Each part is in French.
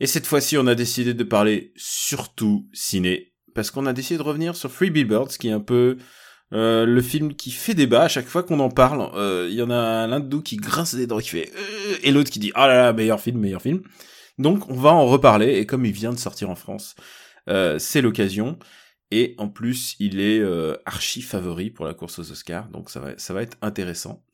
Et cette fois-ci, on a décidé de parler surtout ciné. Parce qu'on a décidé de revenir sur Free Billboards, qui est un peu euh, le film qui fait débat à chaque fois qu'on en parle. Euh, Il y en a l'un de nous qui grince des dents, qui fait euh, et l'autre qui dit ah là là meilleur film, meilleur film. Donc on va en reparler et comme il vient de sortir en France, euh, c'est l'occasion. Et en plus, il est euh, archi favori pour la course aux Oscars, donc ça va, ça va être intéressant.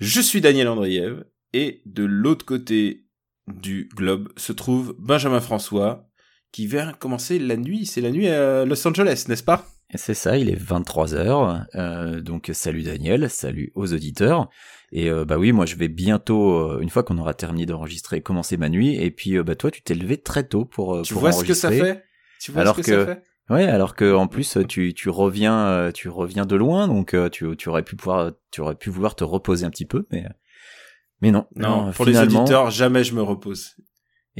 Je suis Daniel Andriev et de l'autre côté du globe se trouve Benjamin François qui vient commencer la nuit. C'est la nuit à Los Angeles, n'est-ce pas? C'est ça, il est 23h. Euh, donc salut Daniel, salut aux auditeurs. Et euh, bah oui, moi je vais bientôt, euh, une fois qu'on aura terminé d'enregistrer, commencer ma nuit. Et puis euh, bah toi, tu t'es levé très tôt pour, Tu pour vois ce que ça fait? Tu vois Alors ce que, que- ça fait? Ouais, alors que en plus tu tu reviens tu reviens de loin, donc tu tu aurais pu pouvoir tu aurais pu vouloir te reposer un petit peu, mais mais non. Non, pour les auditeurs, jamais je me repose.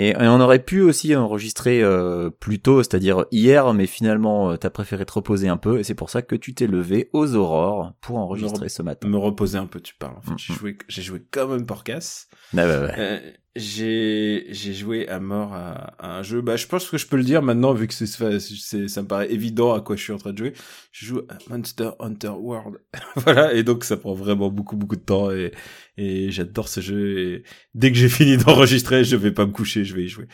Et, et on aurait pu aussi enregistrer euh, plus tôt, c'est-à-dire hier, mais finalement euh, t'as préféré te reposer un peu, et c'est pour ça que tu t'es levé aux aurores pour enregistrer ce matin. Me reposer un peu, tu parles. En fait, j'ai joué, j'ai joué comme un porcasse. Ah ouais. Euh, j'ai j'ai joué à mort à, un jeu. Bah, je pense que je peux le dire maintenant vu que c'est ça me paraît évident à quoi je suis en train de jouer. Je joue à Monster Hunter World. voilà, et donc ça prend vraiment beaucoup beaucoup de temps et et j'adore ce jeu. Et dès que j'ai fini d'enregistrer, je vais pas me coucher, je vais y jouer.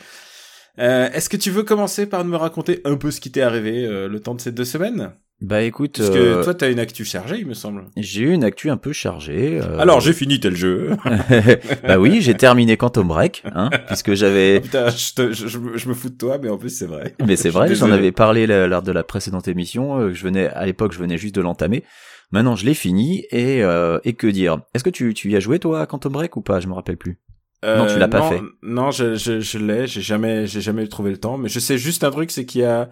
Euh, Est-ce que tu veux commencer par me raconter un peu ce qui t'est arrivé euh, le temps de ces deux semaines? Bah écoute, Parce que euh, toi, t'as une actu chargée, il me semble. j'ai eu une actu un peu chargée. euh, Alors, j'ai fini tel jeu. bah oui, j'ai terminé Quantum Break, hein, puisque Ah, j'avais. putain, je, te- je, je me- fous de toi, mais en plus, c'est vrai. Mais c'est vrai, j'en avais parlé lors de la précédente émission. euh, je venais à l'époque, je venais juste de l'entamer. Maintenant, je l'ai fini et euh, et que dire? Est-ce que tu tu y as joué toi à Quantum Break ou pas? Je me rappelle plus. Non, tu l'as pas non, fait. Non, je, je, je l'ai, j'ai jamais, j'ai jamais trouvé le temps, mais je sais juste un truc, c'est qu'il y a,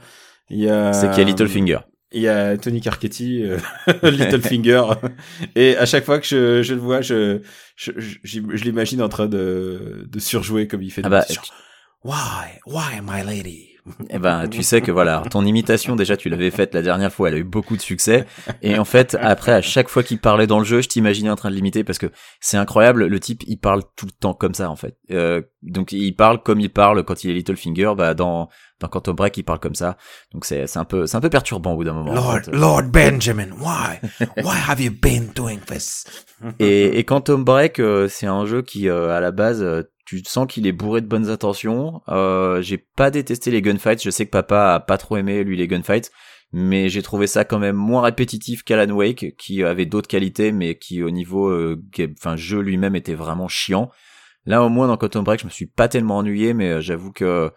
il y a, C'est qu'il y a Littlefinger. Il y a Tony Carcetti, euh, Littlefinger, et à chaque fois que je, je le vois, je, je, je, je l'imagine en train de, de surjouer comme il fait. Ah bah, Why, why, my lady? Eh ben, tu sais que voilà, ton imitation déjà, tu l'avais faite la dernière fois, elle a eu beaucoup de succès. Et en fait, après, à chaque fois qu'il parlait dans le jeu, je t'imaginais en train de l'imiter parce que c'est incroyable. Le type, il parle tout le temps comme ça en fait. Euh, donc, il parle comme il parle quand il est Littlefinger. Bah, dans dans Quantum Break, il parle comme ça. Donc, c'est c'est un peu c'est un peu perturbant au bout d'un moment. en Lord, fait. Lord Benjamin, why, why have you been doing this? Et, et Quantum Break, euh, c'est un jeu qui, euh, à la base, euh, tu sens qu'il est bourré de bonnes intentions. Euh, j'ai pas détesté les gunfights. Je sais que papa a pas trop aimé lui les gunfights, mais j'ai trouvé ça quand même moins répétitif qu'Alan Wake, qui avait d'autres qualités, mais qui au niveau, euh, jeu lui-même était vraiment chiant. Là, au moins dans Quantum Break, je me suis pas tellement ennuyé, mais euh, j'avoue que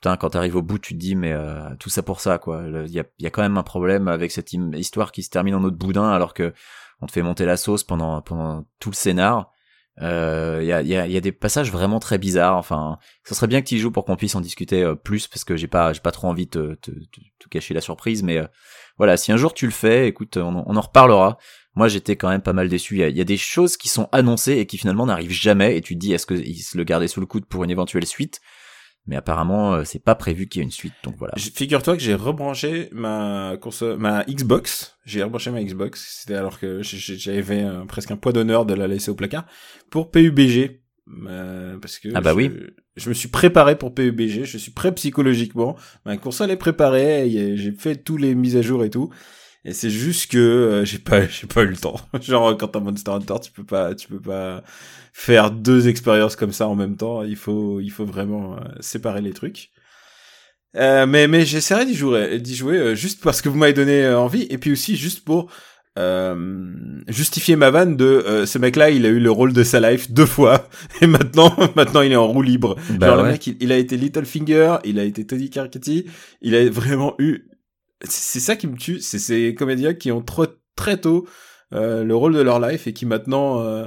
Putain, quand t'arrives au bout, tu te dis, mais euh, tout ça pour ça, quoi. Il y a, y a quand même un problème avec cette histoire qui se termine en autre boudin, alors que on te fait monter la sauce pendant pendant tout le scénar. Euh, Il y, a, y, a, y a des passages vraiment très bizarres. Enfin, ce serait bien que tu y joues pour qu'on puisse en discuter euh, plus, parce que j'ai pas j'ai pas trop envie de te, cacher la surprise. Mais euh, voilà, si un jour tu le fais, écoute, on, en- reparlera. Moi, j'étais quand même pas mal déçu. Il y a, il y a des choses qui sont annoncées et qui finalement n'arrivent jamais. Et tu te dis, est-ce qu'ils se le gardaient sous le coude pour une éventuelle suite? Mais apparemment, euh, c'est pas prévu qu'il y ait une suite, donc voilà. Figure-toi que j'ai rebranché ma console, ma Xbox. J'ai rebranché ma Xbox. C'était alors que j'avais un- presque un poids d'honneur de la laisser au placard pour PUBG. Euh, parce que Ah bah je, oui. je me suis préparé pour PUBG. Je suis prêt psychologiquement. Ma console est préparée. J'ai fait tous les mises à jour et tout. Et c'est juste que euh, j'ai pas j'ai pas eu le temps. Genre quand t'as Monster Hunter, tu peux pas tu peux pas faire deux expériences comme ça en même temps. Il faut il faut vraiment euh, séparer les trucs. Euh, mais mais j'essaierai d'y jouer d'y jouer euh, juste parce que vous m'avez donné euh, envie et puis aussi juste pour euh, justifier ma vanne de euh, ce mec-là, il a eu le rôle de sa life deux fois et maintenant maintenant il est en roue libre. Bah Genre le mec, il, il a été Littlefinger, il a été Tony Carcetti, il a vraiment eu. C'est ça qui me tue, c'est ces comédiens qui ont trop très tôt euh, le rôle de leur life et qui maintenant euh,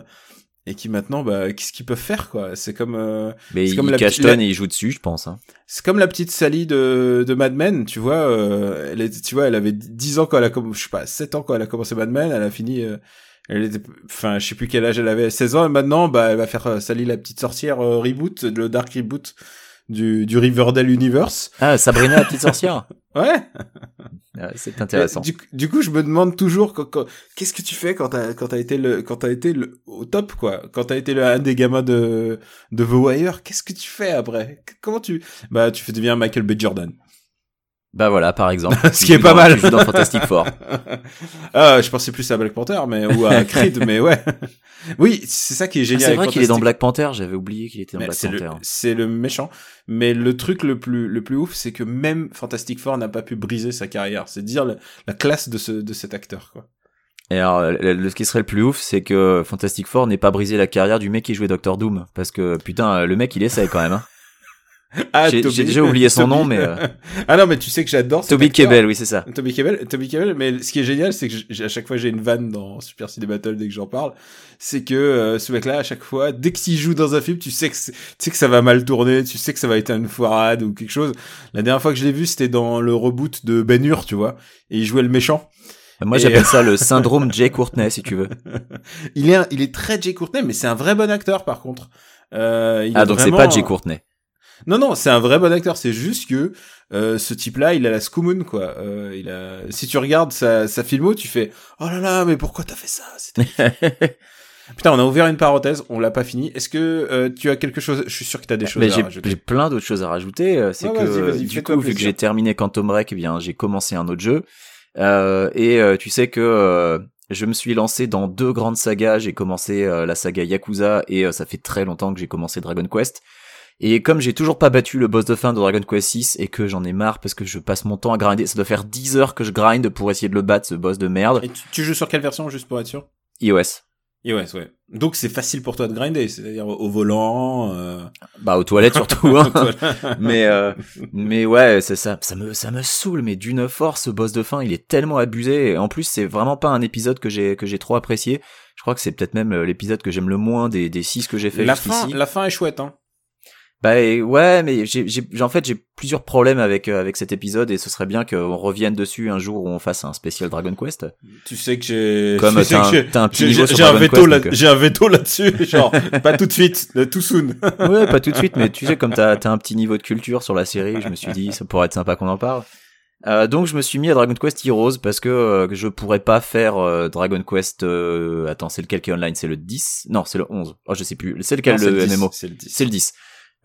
et qui maintenant, bah, qu'est-ce qu'ils peuvent faire, quoi C'est comme, euh, Mais comme la cachetonne petite- la- et il joue dessus, je pense. Hein. c'est comme la petite Sally de, de Mad Men, tu vois, euh, elle est, tu vois, elle avait 10 ans quand elle a commencé, je sais pas, 7 ans quand elle a commencé Mad Men, elle a fini, euh, elle était, enfin, je sais plus quel âge elle avait, 16 ans, et maintenant, bah, elle va faire euh, Sally la petite sorcière euh, reboot, le dark reboot du, du Riverdale Universe. Ah, Sabrina la petite sorcière. Ouais. Ah, c'est intéressant. Du, du coup, je me demande toujours qu'est-ce que tu fais quand t'as quand t'as été le quand t'as été le, au top quoi, quand t'as été le, un des gamins de de The Wire, qu'est-ce que tu fais après? Comment tu bah tu fais devenir Michael B Jordan. Bah voilà, par exemple. Ce qui est pas dans- mal. Dans Fantastic Four. ah, je pensais plus à Black Panther mais ou à Creed mais ouais. Oui, c'est ça qui est Ah, génial. c'est vrai qu'il est dans Black Panther. J'avais oublié qu'il était dans Mais Black Panther. c'est le méchant. Mais le truc le plus, le plus ouf, c'est que même Fantastic Four n'a pas pu briser sa carrière. C'est dire la, la classe de ce, de cet acteur, quoi. Et alors, le- ce qui serait le plus ouf, c'est que Fantastic Four n'ait pas brisé la carrière du mec qui jouait Doctor Doom. Parce que, putain, le mec, il essaye quand même. Hein. Ah, J'ai- déjà oublié son Toby- nom, mais, euh, ah non, mais tu sais que j'adore Toby. Kebbell, oui, c'est ça. Toby Kebbell, Toby Kebbell, mais ce qui est génial, c'est que j'ai- à chaque fois j'ai une vanne dans Super Ciné Battle dès que j'en parle, c'est que euh, ce mec-là, à chaque fois, dès qu'il joue dans un film, tu sais que c'est- tu sais que ça va mal tourner, tu sais que ça va être une foirade ou quelque chose. La dernière fois que je l'ai vu, c'était dans le reboot de Ben Hur, tu vois, et il jouait le méchant. Moi, Et- j'appelle ça le syndrome Jay Courtney, si tu veux. Il est, un- il est très Jay Courtney, mais c'est un vrai bon acteur par contre. Euh, il Ah, donc c'est pas Jay Courtney. Non, non, c'est un vrai bon acteur. C'est juste que euh, ce type-là, il a la Scoomoon, quoi. Euh, il a... Si tu regardes sa, sa filmo, tu fais « Oh là là, mais pourquoi t'as fait ça? Putain, on a ouvert une parenthèse, on l'a pas fini. Est-ce que euh, tu as quelque chose Je suis sûr que t'as des choses Mais à j'ai rajouter. j'ai plein d'autres choses à rajouter. euh, C'est que vas-y, vas-y, du fais-toi coup, vu que j'ai terminé Quantum Break, eh bien, j'ai commencé un autre jeu. Euh, et euh, tu sais que euh, je me suis lancé dans deux grandes sagas. J'ai commencé euh, la saga Yakuza et euh, ça fait très longtemps que j'ai commencé Dragon Quest. Et comme j'ai toujours pas battu le boss de fin de Dragon Quest 6 et que j'en ai marre parce que je passe mon temps à grinder, ça doit faire 10 heures que je grind pour essayer de le battre ce boss de merde. Et tu, tu joues sur quelle version, juste pour être sûr? iOS. iOS, ouais. Donc c'est facile pour toi de grinder, c'est-à-dire au volant. Euh... Bah aux toilettes surtout. Hein. mais euh, mais ouais c'est ça ça me ça me saoule mais d'une force ce boss de fin il est tellement abusé en plus c'est vraiment pas un épisode que j'ai que j'ai trop apprécié je crois que c'est peut-être même euh, l'épisode que j'aime le moins des des six que j'ai fait la fin, la fin est chouette, hein. Bah ouais mais j'ai j'ai en fait j'ai plusieurs problèmes avec euh, avec cet épisode et ce serait bien qu'on revienne dessus un jour où on fasse un spécial Dragon Quest. Tu sais que j'ai. comme tu sais t'as que un, j'ai- t'as un petit j'ai- un veto Quest là, euh, j'ai un veto là-dessus, genre pas tout de suite, euh, tout soon. ouais pas tout de suite mais tu sais comme t'as t'as un petit niveau de culture sur la série je me suis dit ça pourrait être sympa qu'on en parle. Euh, donc je me suis mis à Dragon Quest Heroes parce que euh, je pourrais pas faire euh, Dragon Quest euh, attends c'est lequel qui est online? C'est le 10 non c'est le 11 oh je sais plus. C'est lequel Non, c'est le, 10, MMO C'est le 10. c'est le 10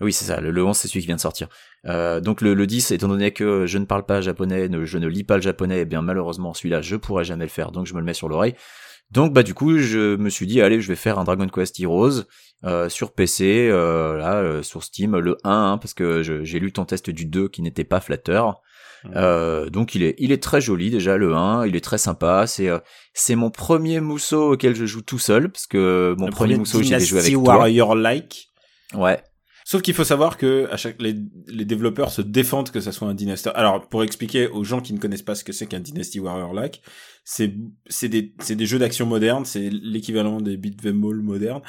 oui c'est ça le, le 11 c'est celui qui vient de sortir euh, donc le, le 10 étant donné que je ne parle pas japonais ne- je ne lis pas le japonais eh bien malheureusement celui-là je pourrais jamais le faire donc je me le mets sur l'oreille donc bah du coup je me suis dit allez je vais faire un Dragon Quest Heroes euh, sur PC euh, là euh, sur Steam le 1 hein, parce que j'ai lu ton test du 2 qui n'était pas flatteur euh, donc il est il est très joli déjà le 1, il est très sympa, c'est euh, c'est mon premier mousseau auquel je joue tout seul parce que mon Le premier mousseau j'ai joué avec Dynasty toi. Warrior-like. Ouais. Sauf qu'il faut savoir que à chaque les, développeurs se défendent que ça soit un Dynasty. Alors pour expliquer aux gens qui ne connaissent pas ce que c'est qu'un Dynasty Warrior-like, c'est c'est des c'est des jeux d'action modernes, c'est l'équivalent des beat'em all modernes.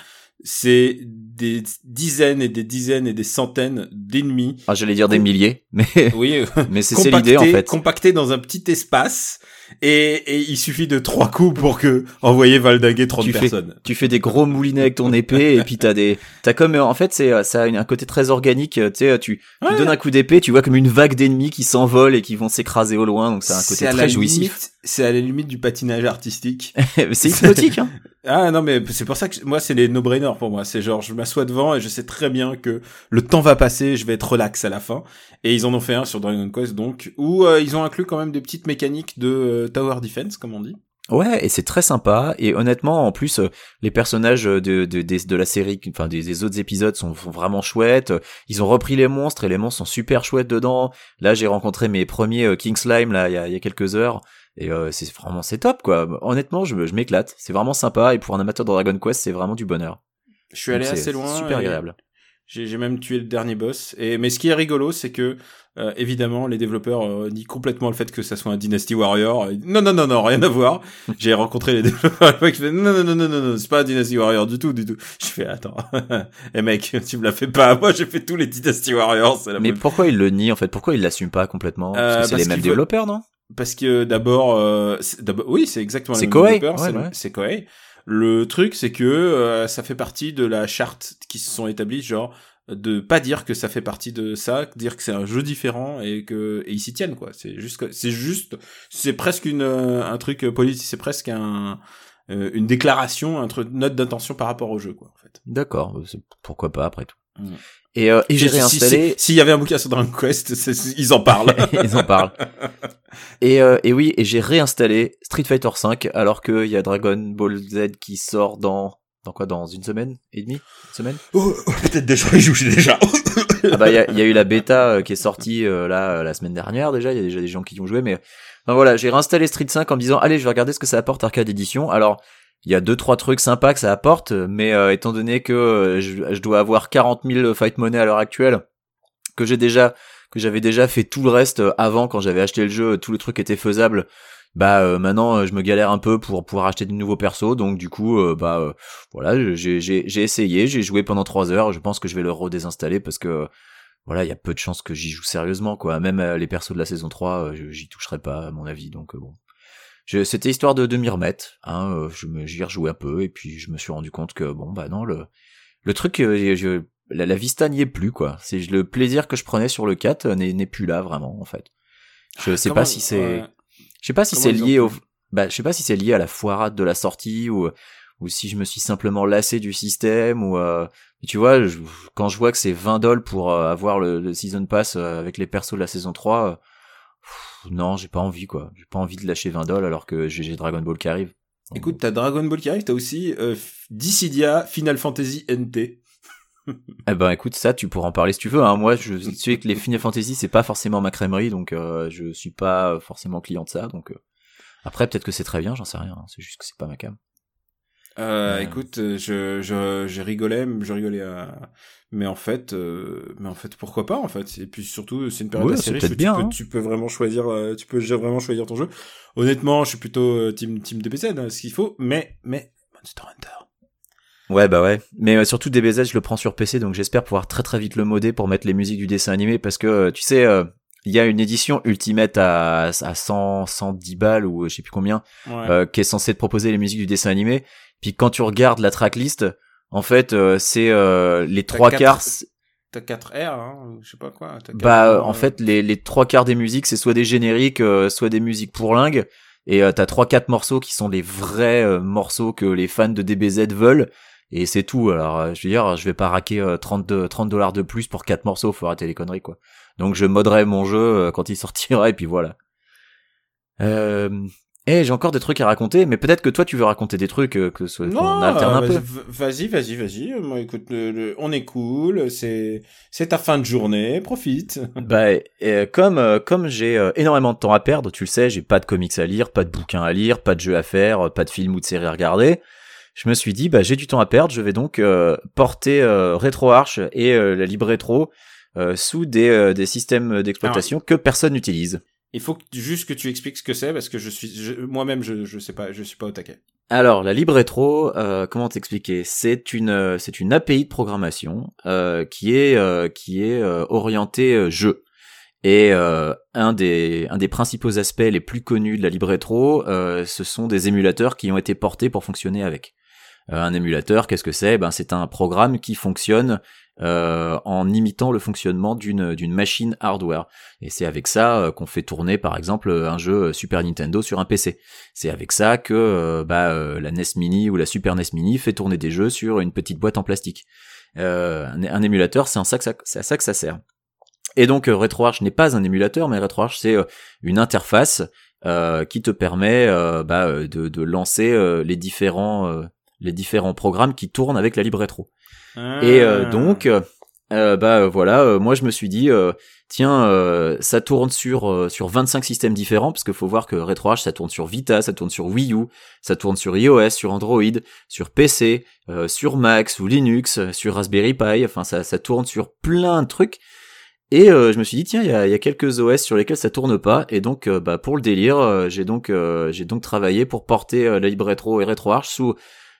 C'est des dizaines et des dizaines et des centaines d'ennemis. Ah, j'allais dire des milliers, mais Oui, mais c'est l'idée en fait. compactés dans un petit espace et, et il suffit de trois coups pour que envoyer valdinguer 30 Tu fais- personnes. Tu fais des gros moulinets avec ton épée et puis t'as des t'as comme en fait c'est ça a un côté très organique, euh, tu sais tu tu donnes un coup d'épée, tu vois comme une vague d'ennemis qui s'envolent et qui vont s'écraser au loin donc c'est un côté très jouissif. C'est à la limite du patinage artistique. c'est hypnotique hein. Ah non mais c'est pour ça que moi c'est les no-brainers pour moi. C'est genre je m'assois devant et je sais très bien que le temps va passer, je vais être relax à la fin. Et ils en ont fait un sur Dragon Quest donc où euh, ils ont inclus quand même des petites mécaniques de euh, tower defense comme on dit. Ouais, et c'est très sympa. Et honnêtement, en plus, euh, les personnages de, de, de la série, enfin des, des autres épisodes sont, sont vraiment chouettes. Ils ont repris les monstres et les monstres sont super chouettes dedans. Là, j'ai rencontré mes premiers King Slime là il y a, il y a quelques heures. Et euh, c'est vraiment c'est top quoi. Honnêtement, je, je m'éclate. C'est vraiment sympa. Et pour un amateur de Dragon Quest, c'est vraiment du bonheur. Je suis Donc allé c'est assez loin. Super agréable. J'ai même tué le dernier boss. Et mais ce qui est rigolo, c'est que euh, évidemment les développeurs euh, nient complètement le fait que ça soit un Dynasty Warrior. Non non non non, rien à voir. J'ai rencontré les développeurs qui faisaient non non non non non, non c'est pas un Dynasty Warrior du tout du tout. Je fais attends, eh mec, tu me l'as fait pas. Moi j'ai fait tous les Dynasty Warriors. C'est la Mais pourquoi il le nie en fait? Pourquoi il l'assume pas complètement? Parce Euh, que c'est parce les mêmes développeurs, non? Parce que d'abord, euh, oui, c'est exactement. C'est Koei, ouais, c'est ouais. Koei. Le truc, c'est que euh, ça fait partie de la charte qui se sont établis, genre de pas dire que ça fait partie de ça, dire que c'est un jeu différent et que et ils s'y tiennent quoi. C'est juste, c'est juste, c'est presque une euh, un truc politique, c'est presque un euh, une déclaration, un truc, note d'intention par rapport au jeu quoi en fait. D'accord, euh, c'est- pourquoi pas après tout. Mm. Et, euh, et j'ai Si- si- réinstallé. si- S'il y avait un bouquin sur Dragon Quest, ils en parlent. Ils en parlent. Et, euh, et oui, et j'ai réinstallé Street Fighter V alors qu'il y a Dragon Ball Z qui sort dans dans quoi dans une semaine et demie, une semaine? Oh, oh, Peut-être déjà, je joue déjà. Ah bah il y a, il y a eu la bêta euh, qui est sortie euh, là euh, la semaine dernière déjà. Il y a déjà des gens qui y ont joué, mais enfin, voilà, j'ai réinstallé Street 5 en me disant allez, je vais regarder ce que ça apporte Arcade Edition. Alors il y a deux trois trucs sympas que ça apporte, mais euh, étant donné que euh, je, dois avoir 40 000 fight money à l'heure actuelle, que j'ai déjà que j'avais déjà fait tout le reste euh, avant quand j'avais acheté le jeu, tout le truc était faisable. Bah euh, maintenant euh, je me galère un peu pour pouvoir acheter de nouveaux persos, donc du coup euh, bah euh, voilà j'ai essayé, j'ai joué pendant trois heures. Je pense que je vais le redésinstaller parce que voilà il y a peu de chances que j'y joue sérieusement quoi. Même euh, les persos de la saison 3, euh, je- j'y toucherai pas à mon avis, donc euh, bon. C'était histoire de, de m'y remettre, hein, euh, je me j'y ai rejoué un peu et puis je me suis rendu compte que bon bah non le le truc euh, je, la, la vista n'y est plus quoi. C'est le plaisir que je prenais sur le 4 euh, n'est n'est plus là vraiment en fait. Je sais Comment- pas si c'est je sais pas si c'est lié au bah je sais pas si c'est lié à la foirade de la sortie ou ou si je me suis simplement lassé du système ou euh, tu vois je- quand je vois que c'est 20 dollars pour euh, avoir le, le season pass euh, avec les persos de la saison 3 euh, pff, non j'ai pas envie quoi j'ai pas envie de lâcher 20 dollars alors que j'ai j'ai Dragon Ball qui arrive Écoute, t'as Dragon Ball qui arrive, t'as aussi euh, Dissidia Final Fantasy NT. eh ben écoute ça tu pourras en parler si tu veux hein. moi je sais que les Final Fantasy c'est pas forcément ma crèmerie donc euh, je suis pas forcément client de ça donc euh, après peut-être que c'est très bien j'en sais rien hein. c'est juste que c'est pas ma cam Euh, Ouais. Écoute, euh, je, je, je rigolais, je rigolais à... Mais en fait, euh, mais en fait, pourquoi pas, en fait? Et puis surtout, c'est une période Ouais, assez riche où bien, tu, peux, hein. tu peux vraiment choisir, euh, tu peux vraiment choisir ton jeu. Honnêtement, je suis plutôt euh, team, team DBZ, hein, ce qu'il faut, mais, mais, Monster Hunter. Ouais, bah ouais. Mais surtout DBZ, je le prends sur PC, donc j'espère pouvoir très très vite le modder pour mettre les musiques du dessin animé, parce que tu sais, euh, il y a une édition Ultimate à, à 100, 110 balles ou je sais plus combien, Ouais. euh, qui est censée te proposer les musiques du dessin animé. Puis quand tu regardes la tracklist, en fait, euh, c'est euh, les trois quatre- quarts. T'as 4 R, hein, je sais pas quoi. Bah, R, euh, en euh, fait, les, les trois quarts des musiques, c'est soit des génériques, euh, soit des musiques pour lingue. Et euh, t'as trois quatre morceaux qui sont les vrais euh, morceaux que les fans de DBZ veulent. Et c'est tout. Alors, euh, je veux dire, je vais pas raquer euh, 30 30 dollars de plus pour quatre morceaux. Faut arrêter les conneries, quoi. Donc, je modderai mon jeu euh, quand il sortira et puis voilà. Euh... Eh, j'ai encore des trucs à raconter, mais peut-être que toi tu veux raconter des trucs, euh, que ce qu'on Non, alterne un peu. Vas-y, vas-y, vas-y. Moi, écoute, le- le- on est cool. C'est, c'est ta fin de journée. Profite. Bah, euh, comme euh, comme j'ai euh, énormément de temps à perdre, tu le sais, j'ai pas de comics à lire, pas de bouquins à lire, pas de jeux à faire, pas de films ou de séries à regarder. Je me suis dit, bah j'ai du temps à perdre, je vais donc porter RetroArch et la Libre Retro euh, sous des des systèmes d'exploitation que personne n'utilise. Il faut juste que tu expliques ce que c'est parce que je suis, moi-même, je, je sais pas, je suis pas au taquet. Alors, la Libre Retro, euh, comment t'expliquer? C'est une euh, c'est une API de programmation euh, qui est qui est orientée jeu. Et un des un des principaux aspects les plus connus de la Libre Retro, euh, ce sont des émulateurs qui ont été portés pour fonctionner avec. Un émulateur, qu'est-ce que c'est? Ben c'est un programme qui fonctionne euh, en imitant le fonctionnement d'une machine hardware. Et c'est avec ça euh, qu'on fait tourner par exemple un jeu Super Nintendo sur un PC. C'est avec ça que euh, bah, la NES Mini ou la Super NES Mini fait tourner des jeux sur une petite boîte en plastique. Un, un émulateur, c'est à ça que ça sert. Et donc RetroArch n'est pas un émulateur, mais RetroArch c'est une interface qui te permet bah, de, lancer les différents les différents programmes qui tournent avec la Libre Retro. Et Ah. euh, donc, euh, Euh, bah euh, voilà, euh, moi je me suis dit euh, tiens euh, ça tourne sur euh, sur 25 systèmes différents parce qu'il faut voir que RetroArch ça tourne sur Vita, ça tourne sur Wii U, ça tourne sur iOS, sur Android, sur PC, euh, sur Mac, sous Linux, sur Raspberry Pi, enfin ça ça tourne sur plein de trucs. Et euh, je me suis dit tiens il y a, y a quelques OS sur lesquels ça tourne pas et donc euh, bah pour le délire euh, j'ai donc euh, j'ai donc travaillé pour porter la Libre Retro et RetroArch sous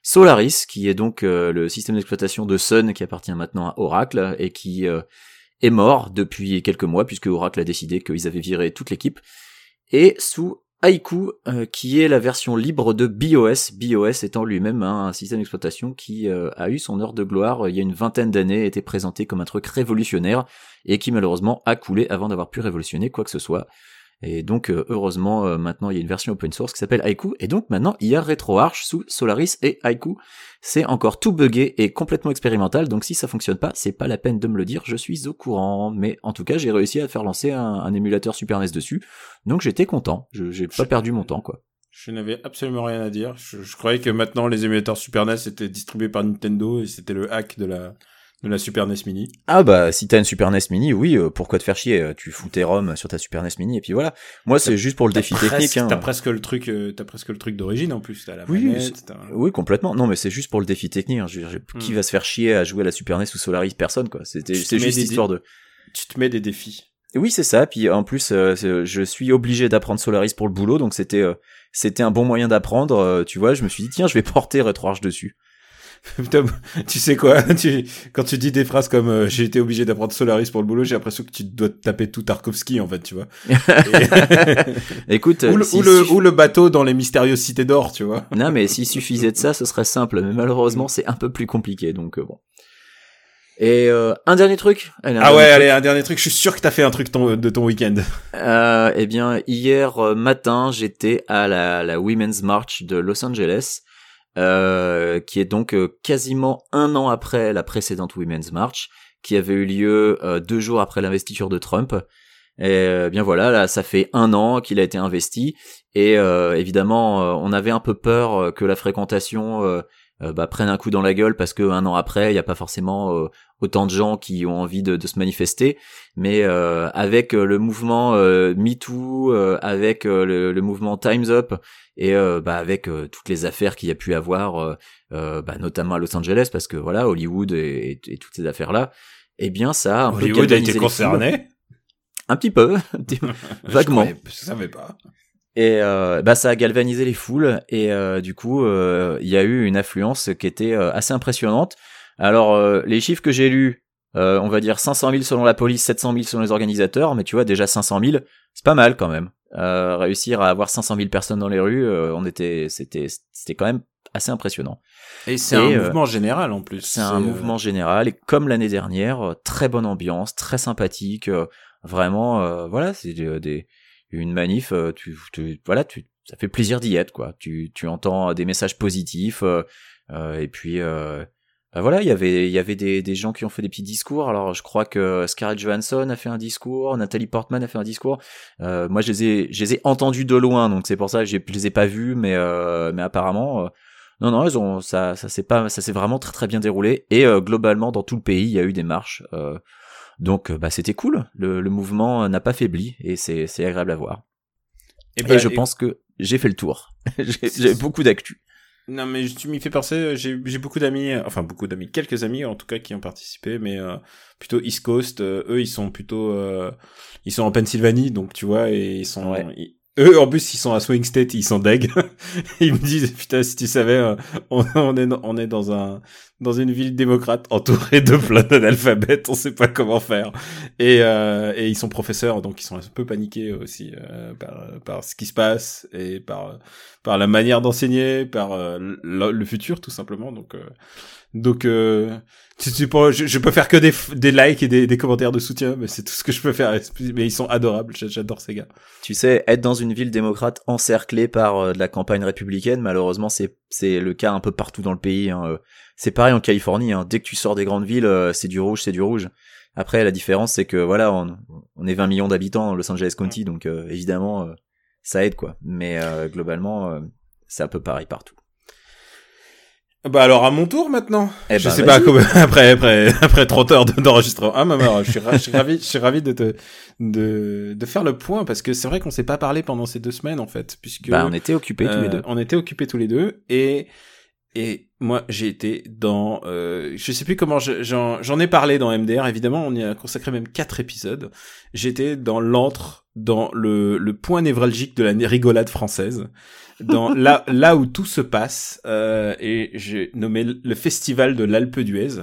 Solaris, qui est donc euh, le système d'exploitation de Sun qui appartient maintenant à Oracle et qui euh, est mort depuis quelques mois puisque Oracle a décidé qu'ils avaient viré toute l'équipe. Et sous Haiku, euh, qui est la version libre de BOS, BOS étant lui-même un système d'exploitation qui a eu son heure de gloire il y a une vingtaine d'années, était présenté comme un truc révolutionnaire et qui malheureusement a coulé avant d'avoir pu révolutionner quoi que ce soit. Et donc euh, heureusement euh, maintenant il y a une version open source qui s'appelle Haiku et donc maintenant il y a RetroArch sous Solaris et Haiku. C'est encore tout buggé et complètement expérimental donc si ça fonctionne pas c'est pas la peine de me le dire je suis au courant mais en tout cas j'ai réussi à faire lancer un, émulateur Super NES dessus donc j'étais content je j'ai pas perdu mon temps quoi. Je n'avais absolument rien à dire. Je, je croyais que maintenant les émulateurs Super NES étaient distribués par Nintendo et c'était le hack de la de la Super NES Mini. Ah bah si t'as une Super NES Mini oui euh, pourquoi te faire chier euh, tu fous tes ROM sur ta Super NES Mini et puis voilà moi c'est juste pour le défi technique hein. T'as presque le truc, euh, t'as presque le truc d'origine en plus. T'as la Oui, manette, Oui, complètement. Non, mais c'est juste pour le défi technique. hein. Je Qui Hmm. va se faire chier à jouer à la Super NES ou Solaris? Personne, quoi. C'est juste histoire de. tu te mets des défis. Oui, c'est ça. Puis en plus, euh, je suis obligé d'apprendre Solaris pour le boulot, donc c'était, euh, c'était un bon moyen d'apprendre. euh, tu vois, je me suis dit tiens, je vais porter RetroArch dessus. Tu sais quoi tu, Quand tu dis des phrases comme euh, j'ai été obligé d'apprendre Solaris pour le boulot, j'ai l'impression que tu dois te taper tout Tarkovsky en fait, tu vois. Et- Écoute, ou, le, ou le- ou le bateau dans les mystérieuses cités d'or, tu vois. non, mais s'il suffisait de ça, ce serait simple. Mais malheureusement, c'est un peu plus compliqué, donc euh, bon. Et euh, un dernier truc? Allez, un Ah dernier ouais, truc. allez, un dernier truc. Je suis sûr que t'as fait un truc ton- de ton week-end. Euh, eh bien, hier euh, matin, j'étais à la, la Women's March de Los Angeles, euh, qui est donc euh, quasiment un an après la précédente Women's March, qui avait eu lieu euh, deux jours après l'investiture de Trump. Et bien voilà, là, ça fait un an qu'il a été investi, et évidemment, on avait un peu peur que la fréquentation bah, prenne un coup dans la gueule, parce que un an après, il n'y a pas forcément autant de gens qui ont envie de, de se manifester mais euh, avec euh, le mouvement euh, MeToo, euh, avec euh, le, le mouvement Times Up et euh, bah, avec toutes les affaires qu'il y a pu avoir, bah, notamment à Los Angeles, parce que voilà Hollywood et, et- et toutes ces affaires là, eh bien ça a un peu Hollywood a été concerné. un petit peu. Vaguement. Je, savais pas. Et euh, bah ça a galvanisé les foules et euh, du coup euh, il y a eu une affluence qui était euh, assez impressionnante. Alors euh, les chiffres que j'ai lus, euh, on va dire 500 000 selon la police, 700 000 selon les organisateurs, mais tu vois déjà 500 000, c'est pas mal quand même. Euh, réussir à avoir 500 000 personnes dans les rues, euh, on était, c'était, c'était quand même assez impressionnant. Et c'est un euh, mouvement général en plus. C'est un euh, mouvement général et comme l'année dernière, très bonne ambiance, très sympathique, euh, vraiment, euh, voilà, c'est des, des- une manif, tu, tu- voilà, tu, ça fait plaisir d'y être, quoi. Tu, tu entends des messages positifs euh, euh, et puis. Euh, bah voilà, il y avait, il y avait des, des gens qui ont fait des petits discours. Alors, je crois que Scarlett Johansson a fait un discours, Nathalie Portman a fait un discours. Euh, moi, je les ai, je les ai entendus de loin, donc c'est pour ça que je les ai pas vus, mais, euh, mais apparemment, euh, non, non, ils ont, ça, ça s'est pas, ça s'est vraiment très très bien déroulé. Et euh, globalement, dans tout le pays, il y a eu des marches. euh, donc, bah, c'était cool. Le, le mouvement n'a pas faibli et c'est, c'est agréable à voir. Et, Et, bah, je et- pense que j'ai fait le tour. j'ai, j'ai beaucoup d'actu. Non, mais tu m'y fais penser, euh, j'ai beaucoup d'amis, euh, enfin beaucoup d'amis, quelques amis en tout cas qui ont participé, mais euh, plutôt East Coast, euh, eux ils sont plutôt, euh, ils sont en Pennsylvanie, donc tu vois, et ils sont, Ouais. ils- eux en plus ils sont à Swing State, ils sont deg, ils me disent putain si tu savais, euh, on, on est on est dans un dans une ville démocrate entourée de plein d'analphabètes, on sait pas comment faire, et euh, et ils sont professeurs, donc ils sont un peu paniqués aussi euh, par par ce qui se passe et par par la manière d'enseigner, par euh, le, futur tout simplement. Donc, euh, donc, euh, tu, tu je, je peux faire que des, des likes et des, des commentaires de soutien, mais c'est tout ce que je peux faire. Mais ils sont adorables, j'a- j'adore ces gars. Tu sais, être dans une ville démocrate encerclée par euh, de la campagne républicaine, malheureusement, c'est le cas un peu partout dans le pays. hein. Euh, C'est pareil en Californie. hein. Dès que tu sors des grandes villes, euh, c'est du rouge, c'est du rouge. Après, la différence, c'est que voilà, on, on est 20 millions d'habitants dans Los Angeles County, donc évidemment, ça aide quoi. Mais globalement, c'est un peu pareil partout. Bah alors à mon tour maintenant. Eh je bah, sais pas comment après après après 30 heures de- d'enregistrement. Ah maman, je suis ra- je suis ravi je suis ravi de te de de faire le point parce que c'est vrai qu'on s'est pas parlé pendant ces deux semaines en fait puisque Bah, on était occupés tous les euh, deux. On était occupés tous les deux et et moi j'ai été dans euh, je sais plus comment je- j'en j'en ai parlé dans MDR évidemment on y a consacré même quatre épisodes. J'étais dans l'antre dans le le point névralgique de la rigolade française dans là là où tout se passe euh, et j'ai nommé le festival de l'Alpe d'Huez.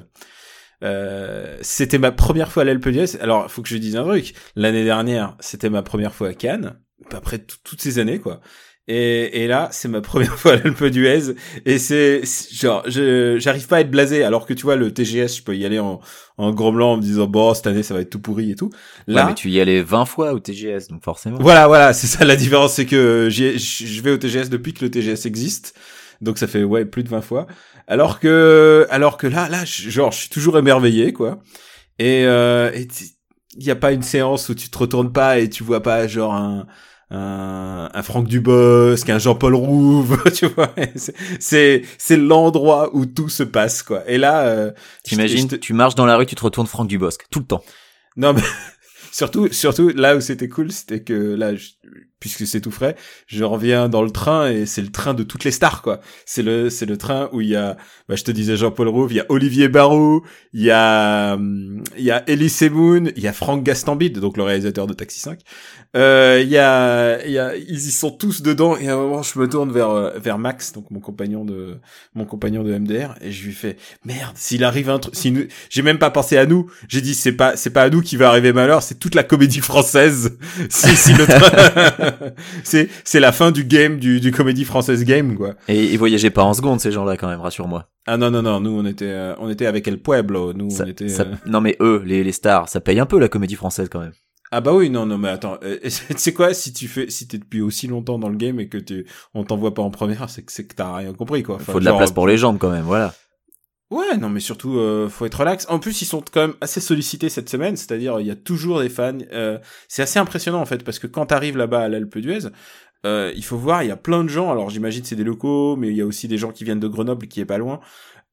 Euh, c'était ma première fois à l'Alpe d'Huez. Alors, faut que je dise un truc. L'année dernière, c'était ma première fois à Cannes. Après tout- toutes ces années, quoi. Et, et là, c'est ma première fois à l'Alpe d'Huez. Et c'est, genre, j'arrive pas à être blasé. Alors que tu vois, le TGS, je peux y aller en, en grommelant en me disant, bon, cette année, ça va être tout pourri et tout. Là, Ouais, mais tu y allais 20 fois au TGS, donc forcément. voilà, voilà, c'est ça la différence, c'est que je vais au TGS depuis que le TGS existe, donc ça fait ouais plus de 20 fois. Alors que, alors que là, là, genre, je suis toujours émerveillé, quoi. Et euh, il y a pas une séance où tu te retournes pas et tu vois pas genre un un, un Franck Dubosc, un Jean-Paul Rouve, tu vois. C'est- C'est l'endroit où tout se passe, quoi. Et là, euh, T'imagines, te- tu marches dans la rue, tu te retournes Franck Dubosc, tout le temps. non, mais surtout, surtout là où c'était cool, c'était que là, je- puisque c'est tout frais, je reviens dans le train et c'est le train de toutes les stars, quoi. C'est le, c'est le train où il y a, bah, je te disais Jean-Paul Rouve, il y a Olivier Barou, il y a, hum, il y a Elie Semoun, il y a Franck Gastambide, donc le réalisateur de Taxi 5. Euh, il y a, il y a, ils y sont tous dedans et à un moment, je me tourne vers, euh, vers Max, donc mon compagnon de, mon compagnon de MDR, et je lui fais, merde, s'il arrive un truc, si j'ai même pas pensé à nous, j'ai dit, c'est pas, c'est pas à nous qui va arriver malheur, c'est toute la comédie française. si, si le train- c'est, c'est la fin du game, du, du comédie française game, quoi. Et ils voyageaient pas en seconde, ces gens-là, quand même, rassure-moi. Ah non, non, non, nous, on était, euh, on était avec El Pueblo, nous, Ça- on était, ça- euh, Non, mais eux, les, les stars, ça paye un peu la comédie française, quand même. Ah bah oui, non, non, mais attends, euh, tu sais quoi, si tu fais, si t'es depuis aussi longtemps dans le game et que tu, on t'envoie pas en première, c'est que, c'est que t'as rien compris, quoi. Enfin, Faut de la place pour les jambes, quand même, voilà. Ouais, non, mais surtout, euh, faut être relax. En plus, ils sont quand même assez sollicités cette semaine, c'est-à-dire, il y a toujours des fans. Euh, c'est assez impressionnant, en fait, parce que quand t'arrives là-bas à l'Alpe d'Huez, euh, il faut voir, il y a plein de gens. Alors, j'imagine c'est des locaux, mais il y a aussi des gens qui viennent de Grenoble, qui est pas loin,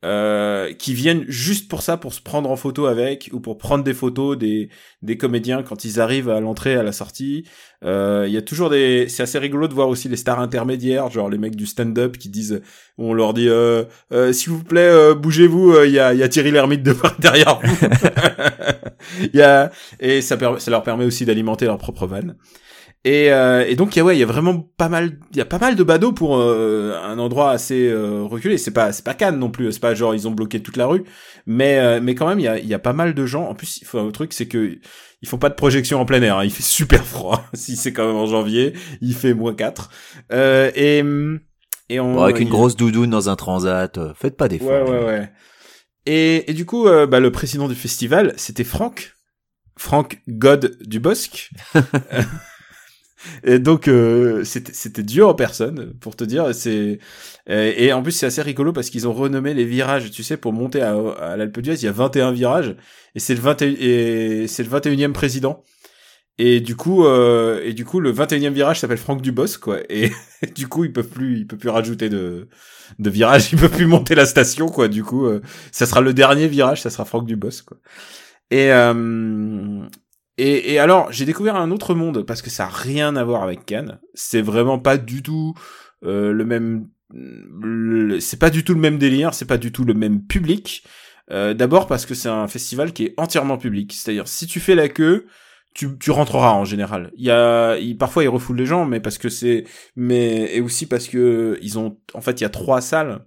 euh, qui viennent juste pour ça, pour se prendre en photo avec, ou pour prendre des photos des, des comédiens quand ils arrivent à l'entrée, à la sortie. Euh, Il y a toujours des, c'est assez rigolo de voir aussi les stars intermédiaires, genre les mecs du stand-up qui disent, on leur dit, euh, euh, s'il vous plaît, bougez-vous, il y a, il y a Thierry Lhermitte de derrière vous. Y a, et ça, ça leur permet aussi d'alimenter leur propre van. Et, euh, et donc il y a ouais, il y a vraiment pas mal, il y a pas mal de badauds pour euh, un endroit assez euh, reculé. C'est pas, c'est pas Cannes non plus. C'est pas genre ils ont bloqué toute la rue, mais euh, mais quand même il y a, il y a pas mal de gens. En plus, il faut un truc, c'est que ils font pas de projection en plein air. hein. Il fait super froid. si c'est quand même en janvier, il fait moins 4 euh, et et on Bon, avec une il- grosse doudoune dans un transat, euh, faites pas d'efforts. Ouais, ouais, ouais. Et, et du coup, bah, le président du festival, c'était Franck. Franck God du Bosque. et donc, euh, c'était Dieu en personne, pour te dire. C'est Et en plus, c'est assez rigolo parce qu'ils ont renommé les virages. Tu sais, pour monter à, à l'Alpe d'Huez, il y a 21 virages. Et c'est le 21 et c'est le 21e président. Et du coup, euh, et du coup, le 21e virage s'appelle Franck Dubos, quoi. Et du coup, ils peuvent plus, ils peuvent plus rajouter de, de virage, ils peuvent plus monter la station, quoi. Du coup, euh, ça sera le dernier virage, ça sera Franck Dubos, quoi. Et, euh, et, alors, j'ai découvert un autre monde parce que ça a rien à voir avec Cannes. C'est vraiment pas du tout euh, le même, c'est pas du tout le même délire, c'est pas du tout le même public. Euh, D'abord parce que c'est un festival qui est entièrement public, c'est-à-dire si tu fais la queue, tu, tu rentreras en général. Il y a, parfois ils refoulent les gens, mais parce que c'est, mais et aussi parce que ils ont, en fait, il y a trois salles.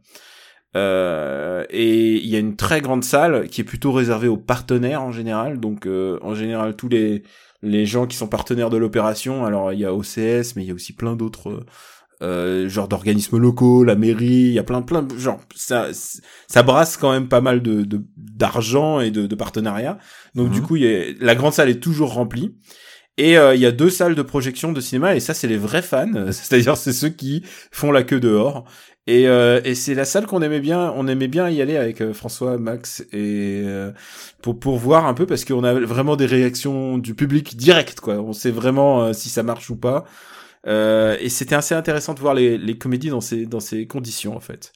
Euh, et il y a une très grande salle qui est plutôt réservée aux partenaires en général. Donc euh, en général tous les les gens qui sont partenaires de l'opération. Alors il y a OCS, mais il y a aussi plein d'autres euh, genres d'organismes locaux, la mairie. Il y a plein plein genre ça ça brasse quand même pas mal de de- d'argent et de, de partenariats. Donc Mhm. du coup il y a, la grande salle est toujours remplie. Et euh, il y a deux salles de projection de cinéma et ça c'est les vrais fans, c'est-à-dire c'est ceux qui font la queue dehors. Et, euh, et c'est la salle qu'on aimait bien, on aimait bien y aller avec euh, François, Max et euh, pour pour voir un peu parce qu'on a vraiment des réactions du public directes quoi. On sait vraiment si ça marche ou pas. Et c'était assez intéressant de voir les, les comédies dans ces dans ces conditions en fait.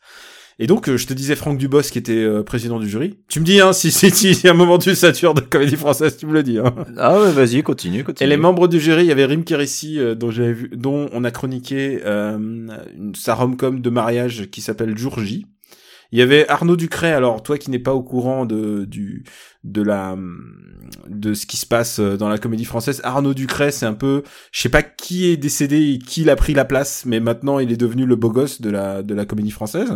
Et donc, euh, je te disais Franck Dubos qui était euh, président du jury. Tu me dis, hein, si, si, si, si à un moment tu satures de comédie française, tu me le dis. Hein. Ah ouais, vas-y, continue, continue. Et les membres du jury, il y avait Rim Kérissi, euh, dont j'avais vu, dont on a chroniqué euh, une, sa rom-com de mariage qui s'appelle Jour J. Il y avait Arnaud Ducret. Alors toi qui n'es pas au courant de du de la de ce qui se passe euh, dans la comédie française, Arnaud Ducret, c'est un peu, je sais pas qui est décédé et qui l'a pris la place, mais maintenant il est devenu le beau gosse de la de la comédie française.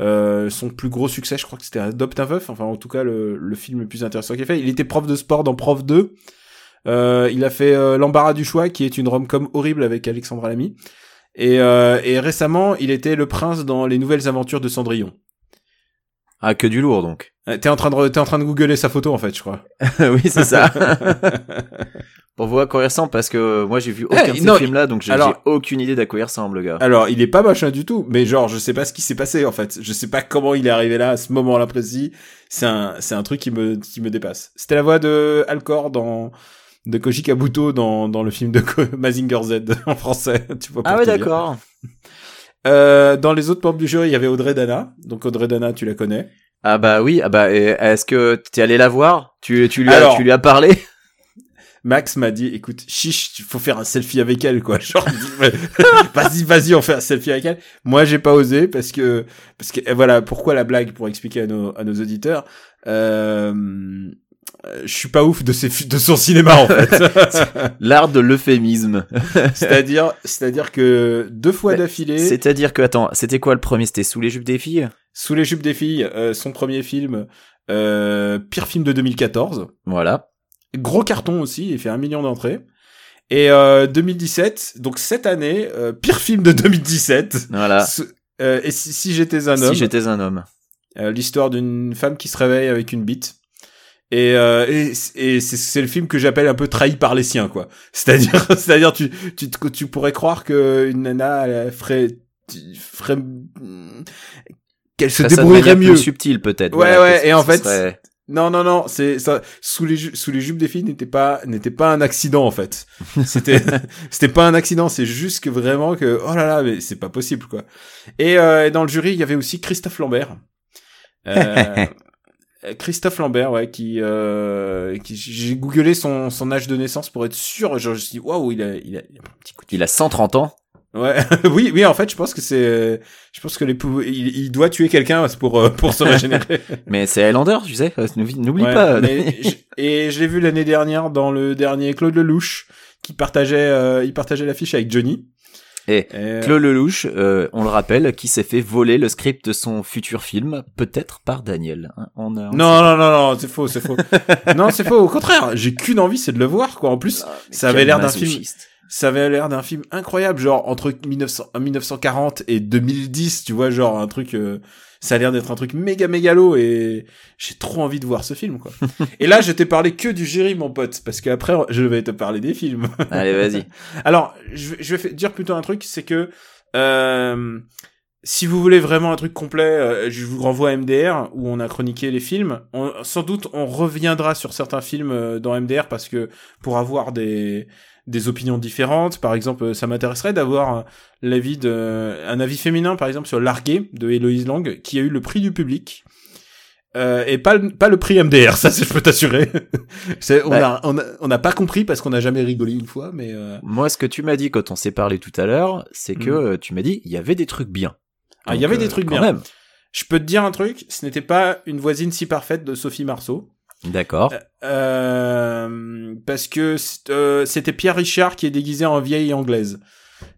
Euh, son plus gros succès, je crois que c'était Adopte un veuf, enfin en tout cas le, le film le plus intéressant qu'il a fait. Il était prof de sport dans Prof 2. Euh, il a fait euh, L'embarras du choix, qui est une rom-com horrible avec Alexandra Lamy. Et, euh, et récemment, il était le prince dans Les Nouvelles Aventures de Cendrillon. Ah, que du lourd, donc. Euh, T'es en train de t'es en train de googler sa photo en fait, je crois. oui, c'est ça. Pour voir à quoi il ressemble, parce que moi j'ai vu aucun Eh, de ces non, films-là, donc j'ai alors- aucune idée d'à quoi il ressemble, le gars. Alors, il est pas machin du tout, mais genre, je sais pas ce qui s'est passé en fait. Je sais pas comment il est arrivé là à ce moment-là précis. C'est un, c'est un truc qui me, qui me dépasse. C'était la voix de Alcor dans de Koji Kabuto dans dans le film de Ko- Mazinger Z en français. Tu vois. pour Ah ouais, d'accord. Euh, dans les autres membres du jury, il y avait Audrey Dana. Donc Audrey Dana, tu la connais. Ah bah oui, ah bah, est-ce que t'es allé la voir? Tu, tu, lui as, Alors- tu lui as parlé? Max m'a dit, écoute, chiche, il faut faire un selfie avec elle, quoi. Genre, vas-y, vas-y, on fait un selfie avec elle. Moi, j'ai pas osé parce que, parce que, voilà, pourquoi la blague? Pour expliquer à nos, à nos auditeurs. Euh, euh, je suis pas ouf de ses, de son cinéma, en fait. L'art de l'euphémisme. c'est-à-dire, c'est-à-dire que deux fois d'affilée, C'est-à-dire que, attends, c'était quoi le premier? C'était Sous les jupes des filles? Sous les jupes des filles, euh, son premier film, euh, pire film de 2014. Voilà. Gros carton aussi, il fait un million d'entrées. Et euh, 2017, donc cette année, euh, pire film de 2017. Voilà. Ce- euh, et si, si j'étais un homme, Si j'étais un homme. euh, l'histoire d'une femme qui se réveille avec une bite. Et, euh, et, et c'est, c'est le film que j'appelle un peu trahi par les siens, quoi. C'est-à-dire, c'est-à-dire, tu, tu, tu pourrais croire que une nana elle ferait, ferait, qu'elle se ça débrouillerait mieux. plus subtile, peut-être. Ouais, voilà, ouais, et en fait, serait- Non, non, non, c'est ça. Sous les ju- sous les jupes des filles n'était pas n'était pas un accident en fait. C'était c'était pas un accident, c'est juste que vraiment que oh là là, mais c'est pas possible quoi. Et, euh, et dans le jury, il y avait aussi Christophe Lambert. Euh, Christophe Lambert, ouais, qui, euh, qui j'ai googlé son son âge de naissance pour être sûr. Genre, je me suis dit waouh, il a il a, il a un petit coup de Il a 130 ans. Ouais, oui, oui, en fait, je pense que c'est, je pense que les pou- il, il doit tuer quelqu'un pour euh, pour se régénérer. Mais c'est Highlander, tu sais. euh, N'oublie Ouais, pas. mais je- et je l'ai vu l'année dernière dans le dernier Claude Lelouch qui partageait, euh, il partageait l'affiche avec Johnny. Et Claude Lelouch, euh, on le rappelle, qui s'est fait voler le script de son futur film, peut-être par Daniel. hein. On, a- on Non, non, non, non, c'est faux, c'est faux. non, c'est faux. Au contraire, j'ai qu'une envie, c'est de le voir, quoi. En plus, sait- ça avait l'air d'un film. Ça avait l'air d'un film incroyable, genre entre 1900, 1940 et 2010, tu vois, genre un truc, euh, ça a l'air d'être un truc méga mégalo et j'ai trop envie de voir ce film, quoi. et là, je t'ai parlé que du jury, mon pote, parce qu'après, je vais te parler des films. Allez, vas-y. Alors, je, vais- je vais fa- dire plutôt un truc, c'est que euh, si vous voulez vraiment un truc complet, euh, je vous renvoie à MDR où on a chroniqué les films. On- sans doute, on reviendra sur certains films euh, dans MDR parce que pour avoir des des opinions différentes, par exemple, ça m'intéresserait d'avoir l'avis de un avis féminin, par exemple, sur Largué de Héloïse Lang, qui a eu le prix du public. Euh, et pas le, pas le prix MDR, ça je peux t'assurer. C'est- on Ouais. a on a on n'a pas compris parce qu'on n'a jamais rigolé une fois, mais euh, Moi, ce que tu m'as dit quand on s'est parlé tout à l'heure, c'est que Mm. euh, tu m'as dit il y avait des trucs bien. Ah, il y avait des euh, trucs bien. Même. Je peux te dire un truc, ce n'était pas une voisine si parfaite de Sophie Marceau. D'accord. Euh, parce que euh, c'était Pierre Richard qui est déguisé en vieille anglaise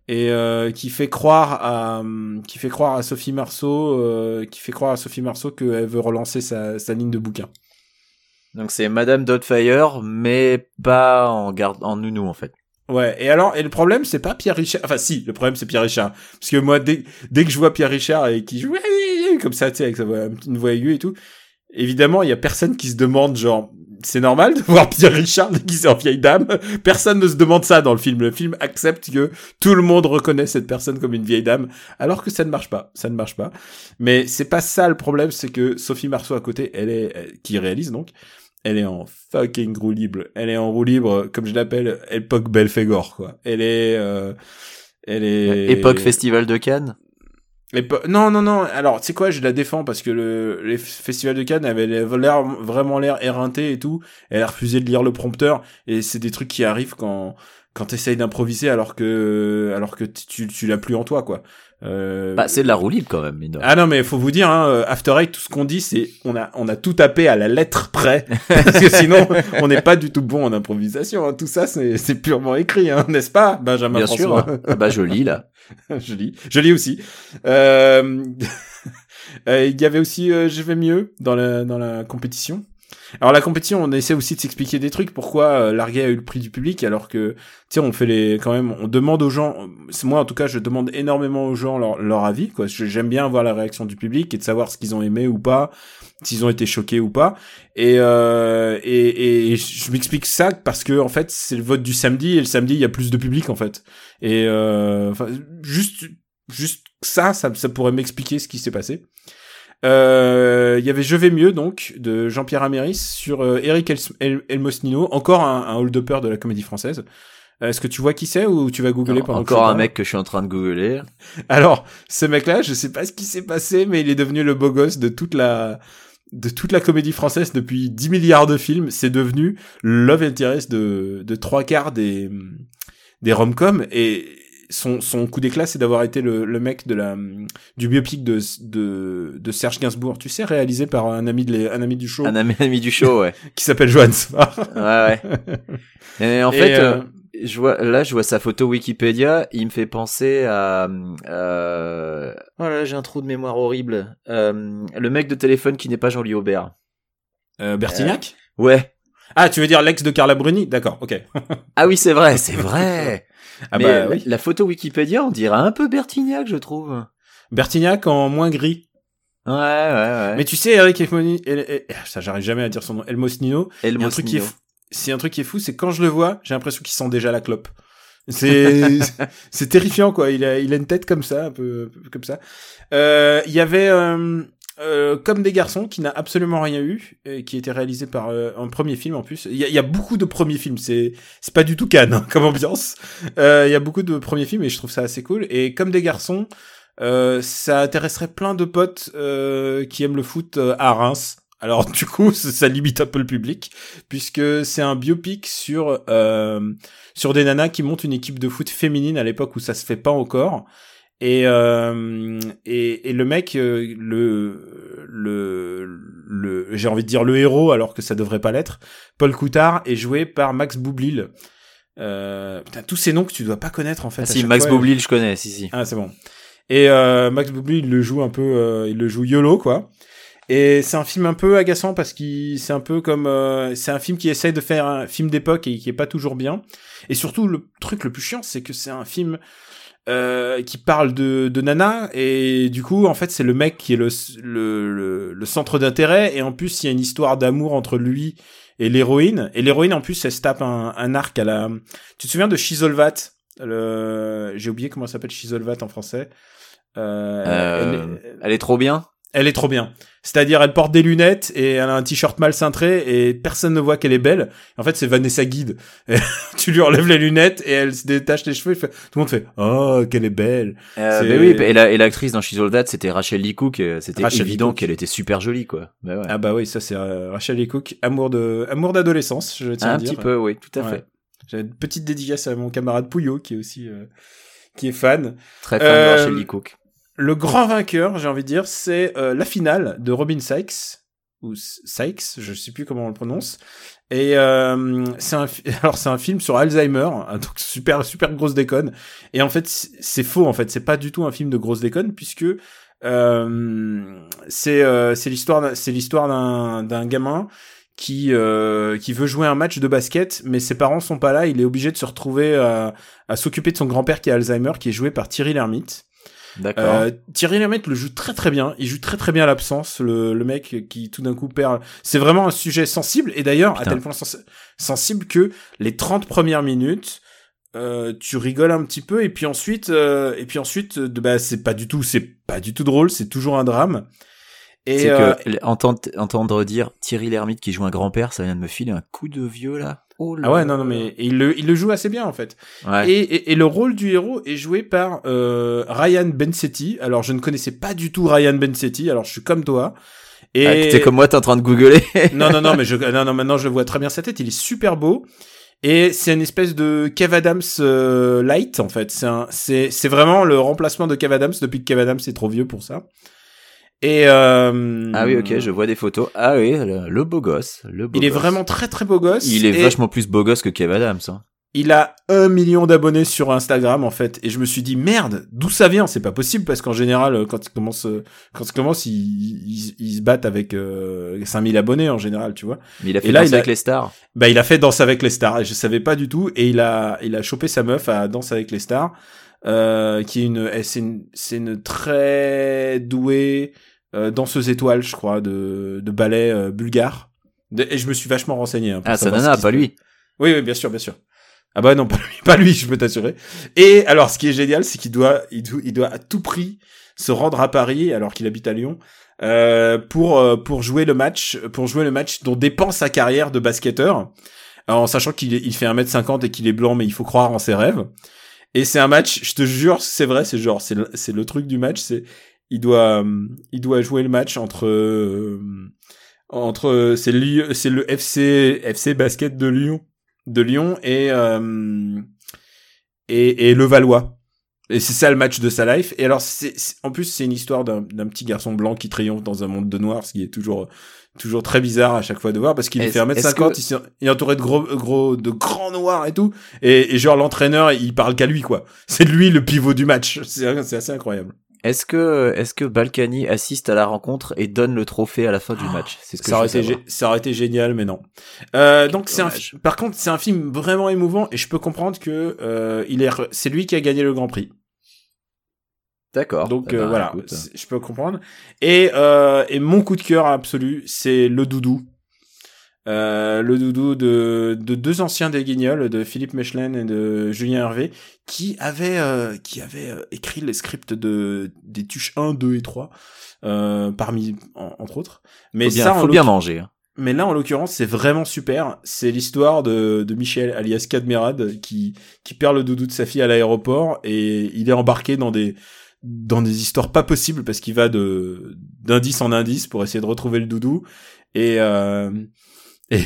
et euh, qui fait croire à qui fait croire à Sophie Marceau euh, qui fait croire à Sophie Marceau qu'elle veut relancer sa, sa ligne de bouquin. Donc c'est Madame Doubtfire, mais pas en garde en nounou en fait. Ouais, et alors, et le problème, c'est pas Pierre Richard. Enfin, si, le problème, c'est Pierre Richard. Parce que moi, dès, dès que je vois Pierre Richard et qui joue comme ça, tu sais, avec sa voix, une voix aiguë et tout, évidemment, il y a personne qui se demande, genre, c'est normal de voir Pierre Richard déguisé en vieille dame? Personne ne se demande ça dans le film. Le film accepte que tout le monde reconnaît cette personne comme une vieille dame, alors que ça ne marche pas. Ça ne marche pas. Mais c'est pas ça le problème, c'est que Sophie Marceau à côté, elle est, qui réalise donc, elle est en fucking roue libre. Elle est en roue libre, comme je l'appelle, époque Belphégor, quoi. Elle est, euh, elle est... Époque Festival de Cannes. Po- non, non, non. Alors, tu sais quoi, je la défends parce que le, les festivals de Cannes avaient l'air, vraiment l'air éreinté et tout. Elle a refusé de lire le prompteur et c'est des trucs qui arrivent quand quand t'essayes d'improviser alors que alors que tu tu l'as plus en toi quoi. Euh, Bah, c'est de la roue libre quand même, mine ah non mais faut vous dire hein, euh, After Eight tout ce qu'on dit c'est on a on a tout tapé à la lettre près parce que sinon on n'est pas du tout bon en improvisation hein. tout ça c'est c'est purement écrit hein, n'est-ce pas Benjamin Bien sûr. François hein. Ah bah, je lis, là. je lis je lis aussi euh... euh, il y avait aussi euh, je vais mieux dans la dans la compétition alors la compétition, on essaie aussi de s'expliquer des trucs. Pourquoi euh, Larguet a eu le prix du public alors que, tu sais, on fait les, quand même, on demande aux gens. Moi en tout cas, je demande énormément aux gens leur, leur avis. Quoi, j'aime bien voir la réaction du public et de savoir ce qu'ils ont aimé ou pas, s'ils ont été choqués ou pas. Et euh, et, et je m'explique ça parce que en fait, c'est le vote du samedi et le samedi il y a plus de public en fait. Et euh, enfin, juste juste ça, ça, ça pourrait m'expliquer ce qui s'est passé. Euh, Il y avait Je vais mieux donc de Jean-Pierre Améris sur euh, Eric El El Elmosnino, encore un, un hold-upper de la comédie française. Euh, Est-ce que tu vois qui c'est ou tu vas googler pendant que je Encore un mec que je suis en train de googler. Alors, ce mec-là, je sais pas ce qui s'est passé, mais il est devenu le beau gosse de toute la de toute la comédie française depuis 10 milliards de films. C'est devenu love interest de de trois quarts des des rom-coms et son, son coup d'éclat, c'est d'avoir été le, le mec de la du biopic de, de de Serge Gainsbourg, tu sais, réalisé par un ami de les- un ami du show Un ami, ami du show, ouais. qui s'appelle Johan Svar. Ouais, ouais. Et en Et, fait, euh, euh, je vois, là, je vois sa photo Wikipédia. Il me fait penser à. Euh... Oh là, là, j'ai un trou de mémoire horrible. Euh, le mec de téléphone qui n'est pas Jean-Louis Aubert. Bertignac? Ouais. Ah, tu veux dire l'ex de Carla Bruni? D'accord, ok. Ah oui, c'est vrai, c'est vrai. Ah Mais bah oui. la photo Wikipédia, on dirait un peu Bertignac, je trouve. Bertignac en moins gris. Ouais, ouais, ouais. Mais tu sais, Eric Elmoni, El- El- ça j'arrive jamais à dire son nom, Elmosnino, El il y a un truc qui est Mosnino. fou, c'est un truc qui est fou, c'est quand je le vois, j'ai l'impression qu'il sent déjà la clope. C'est c'est terrifiant quoi, il a il a une tête comme ça, un peu, un peu comme ça. Euh, il y avait euh, euh, comme des garçons qui n'a absolument rien eu et qui était réalisé par euh, un premier film en plus. Il y y a beaucoup de premiers films, c'est c'est pas du tout Cannes comme ambiance. Euh, Il y a beaucoup de premiers films et je trouve ça assez cool. Et comme des garçons, ça intéresserait plein de potes qui aiment le foot à Reims. Alors du coup, ça, limite un peu le public puisque c'est un biopic sur sur des nanas qui montent une équipe de foot féminine à l'époque où ça se fait pas encore. Et euh, et, et le mec, euh, le le le, j'ai envie de dire le héros alors que ça devrait pas l'être. Paul Coutard est joué par Max Boublil. Euh, putain, tous ces noms que tu dois pas connaître en fait. Ah, si, Max fois. Boublil, je connais, si, si. Ah, c'est bon. Et euh, Max Boublil, il le joue un peu, euh, il le joue YOLO, quoi. Et c'est un film un peu agaçant parce qu'il, c'est un peu comme, euh, c'est un film qui essaye de faire un film d'époque et qui est pas toujours bien. Et surtout, le truc le plus chiant, c'est que c'est un film euh, qui parle de, de Nana et du coup, en fait, c'est le mec qui est le, le, le, le centre d'intérêt et en plus, il y a une histoire d'amour entre lui et l'héroïne. Et l'héroïne, en plus, elle se tape un, un arc à la. Tu te souviens de Chisolvat le... J'ai oublié comment s'appelle Chisolvat en français. Euh, Euh, elle, est, Elle est trop bien. Elle est trop bien. C'est-à-dire, elle porte des lunettes et elle a un t-shirt mal cintré et personne ne voit qu'elle est belle. En fait, c'est Vanessa Guide. Et tu lui enlèves les lunettes et elle se détache les cheveux. et fait- Tout le monde fait Oh, qu'elle est belle. Euh, mais oui, et la- et l'actrice dans She's All That, c'était Rachel Lee Cook. et C'était évident qu'elle était super jolie, quoi. Bah ouais. Ah bah oui, ça c'est euh, Rachel Lee Cook, amour de amour d'adolescence, je tiens à un dire. petit peu, oui, tout à Ouais. fait. J'ai une petite dédicace à mon camarade Pouillot qui est aussi euh, qui est fan. Très fan Euh, de Rachel Lee Cook. Le grand vainqueur, j'ai envie de dire, c'est euh, la finale de Robin Sykes ou Sykes, je sais plus comment on le prononce. Et euh, c'est un alors c'est un film sur Alzheimer, hein, donc super super grosse déconne. Et en fait c'est faux en fait, c'est pas du tout un film de grosse déconne puisque euh, c'est euh, c'est l'histoire d'un- c'est l'histoire d'un d'un gamin qui euh, qui veut jouer un match de basket, mais ses parents sont pas là. Il est obligé de se retrouver à, à s'occuper de son grand-père qui a Alzheimer, qui est joué par Thierry Lhermitte. D'accord. Euh, Thierry Lhermitte le joue très très bien. Il joue très très bien l'absence, le, le mec qui tout d'un coup perd. C'est vraiment un sujet sensible et d'ailleurs à tel point sens- sensible que les 30 premières minutes, euh, tu rigoles un petit peu et puis ensuite euh, et puis ensuite euh, bah c'est pas du tout c'est pas du tout drôle, c'est toujours un drame. Et euh, que l- entendre, entendre dire Thierry Lhermitte qui joue un grand-père, ça vient de me filer un coup de vieux là. Oh là Ah ouais, là non, non, mais il le, il le joue assez bien en fait. Ouais. Et, et, et le rôle du héros est joué par euh, Ryan Bensetti. Alors je ne connaissais pas du tout Ryan Bensetti. Alors je suis comme toi. Et Ah, t'es comme moi, t'es en train de googler. non, non, non, mais je, non, non, maintenant je vois très bien sa tête. Il est super beau. Et c'est une espèce de Kev Adams euh, light en fait. C'est un, c'est, c'est vraiment le remplacement de Kev Adams depuis que Kev Adams est trop vieux pour ça. Et euh, ah oui, ok, je vois des photos. Ah oui, le, le beau gosse. Le beau il est vraiment très très beau gosse. Il est Et vachement plus beau gosse que Kev Adams. Hein. Il a un million d'abonnés sur Instagram en fait. Et je me suis dit merde, d'où ça vient? C'est pas possible parce qu'en général, quand il commence, quand il commence, ils, ils, ils se battent avec euh, 5000 abonnés en général, tu vois. Mais il a fait Et là, a- avec les stars. Bah, il a fait Danse avec les stars et je savais pas du tout. Et il a, il a chopé sa meuf à Danse avec les stars, euh, qui est une, eh, c'est une, c'est une très douée danseuse étoile, je crois, de, de ballet euh, bulgare. De- et je me suis vachement renseigné. hein, pour Ah, ce nana, pas lui. Oui, oui, bien sûr, bien sûr. Ah bah non, pas lui, pas lui, je peux t'assurer. Et alors, ce qui est génial, c'est qu'il doit, il doit, il doit à tout prix se rendre à Paris, alors qu'il habite à Lyon, euh, pour euh, pour jouer le match, pour jouer le match dont dépend sa carrière de basketteur, Alors, en sachant qu'il il fait 1m50 et qu'il est blanc, mais il faut croire en ses rêves. Et c'est un match, je te jure, c'est vrai, c'est genre, c'est le, c'est le truc du match, c'est il doit, il doit jouer le match entre euh, entre c'est Lyon- c'est le FC FC basket de Lyon de Lyon et euh, et, et le Valois. Et c'est ça le match de sa life. Et alors, c'est, en plus, c'est une histoire d'un, d'un petit garçon blanc qui triomphe dans un monde de noirs, ce qui est toujours, toujours très bizarre à chaque fois de voir, parce qu'il Est-ce- fait 1m50, est-ce que- il, est entouré de gros, gros, de grands noirs et tout. Et, et genre, l'entraîneur, il parle qu'à lui, quoi. C'est lui le pivot du match. C'est, c'est assez incroyable. Est-ce que, est-ce que Balkany assiste à la rencontre et donne le trophée à la fin du match? C'est ce que Ça aurait, été, savoir. gé- ça aurait été génial, mais non. Euh, donc c'est un, par contre, c'est un film vraiment émouvant et je peux comprendre que euh, il est, c'est lui qui a gagné le Grand Prix. D'accord. Donc Eh euh, ben, voilà, je peux comprendre. Et euh, et mon coup de cœur absolu, c'est le doudou. Euh, le doudou de, de deux anciens des Guignols, de Philippe Mechelin et de Julien Hervé, qui avaient euh, qui avaient euh, écrit les scripts de des tuches 1, 2 et 3, euh, parmi en- entre autres. Mais faut bien, ça, faut bien manger. hein. mais là, en l'occurrence, c'est vraiment super. C'est l'histoire de, de Michel, alias Cadmerad, qui, qui perd le doudou de sa fille à l'aéroport et il est embarqué dans des, dans des histoires pas possibles parce qu'il va de, d'indice en indice pour essayer de retrouver le doudou et, euh, et,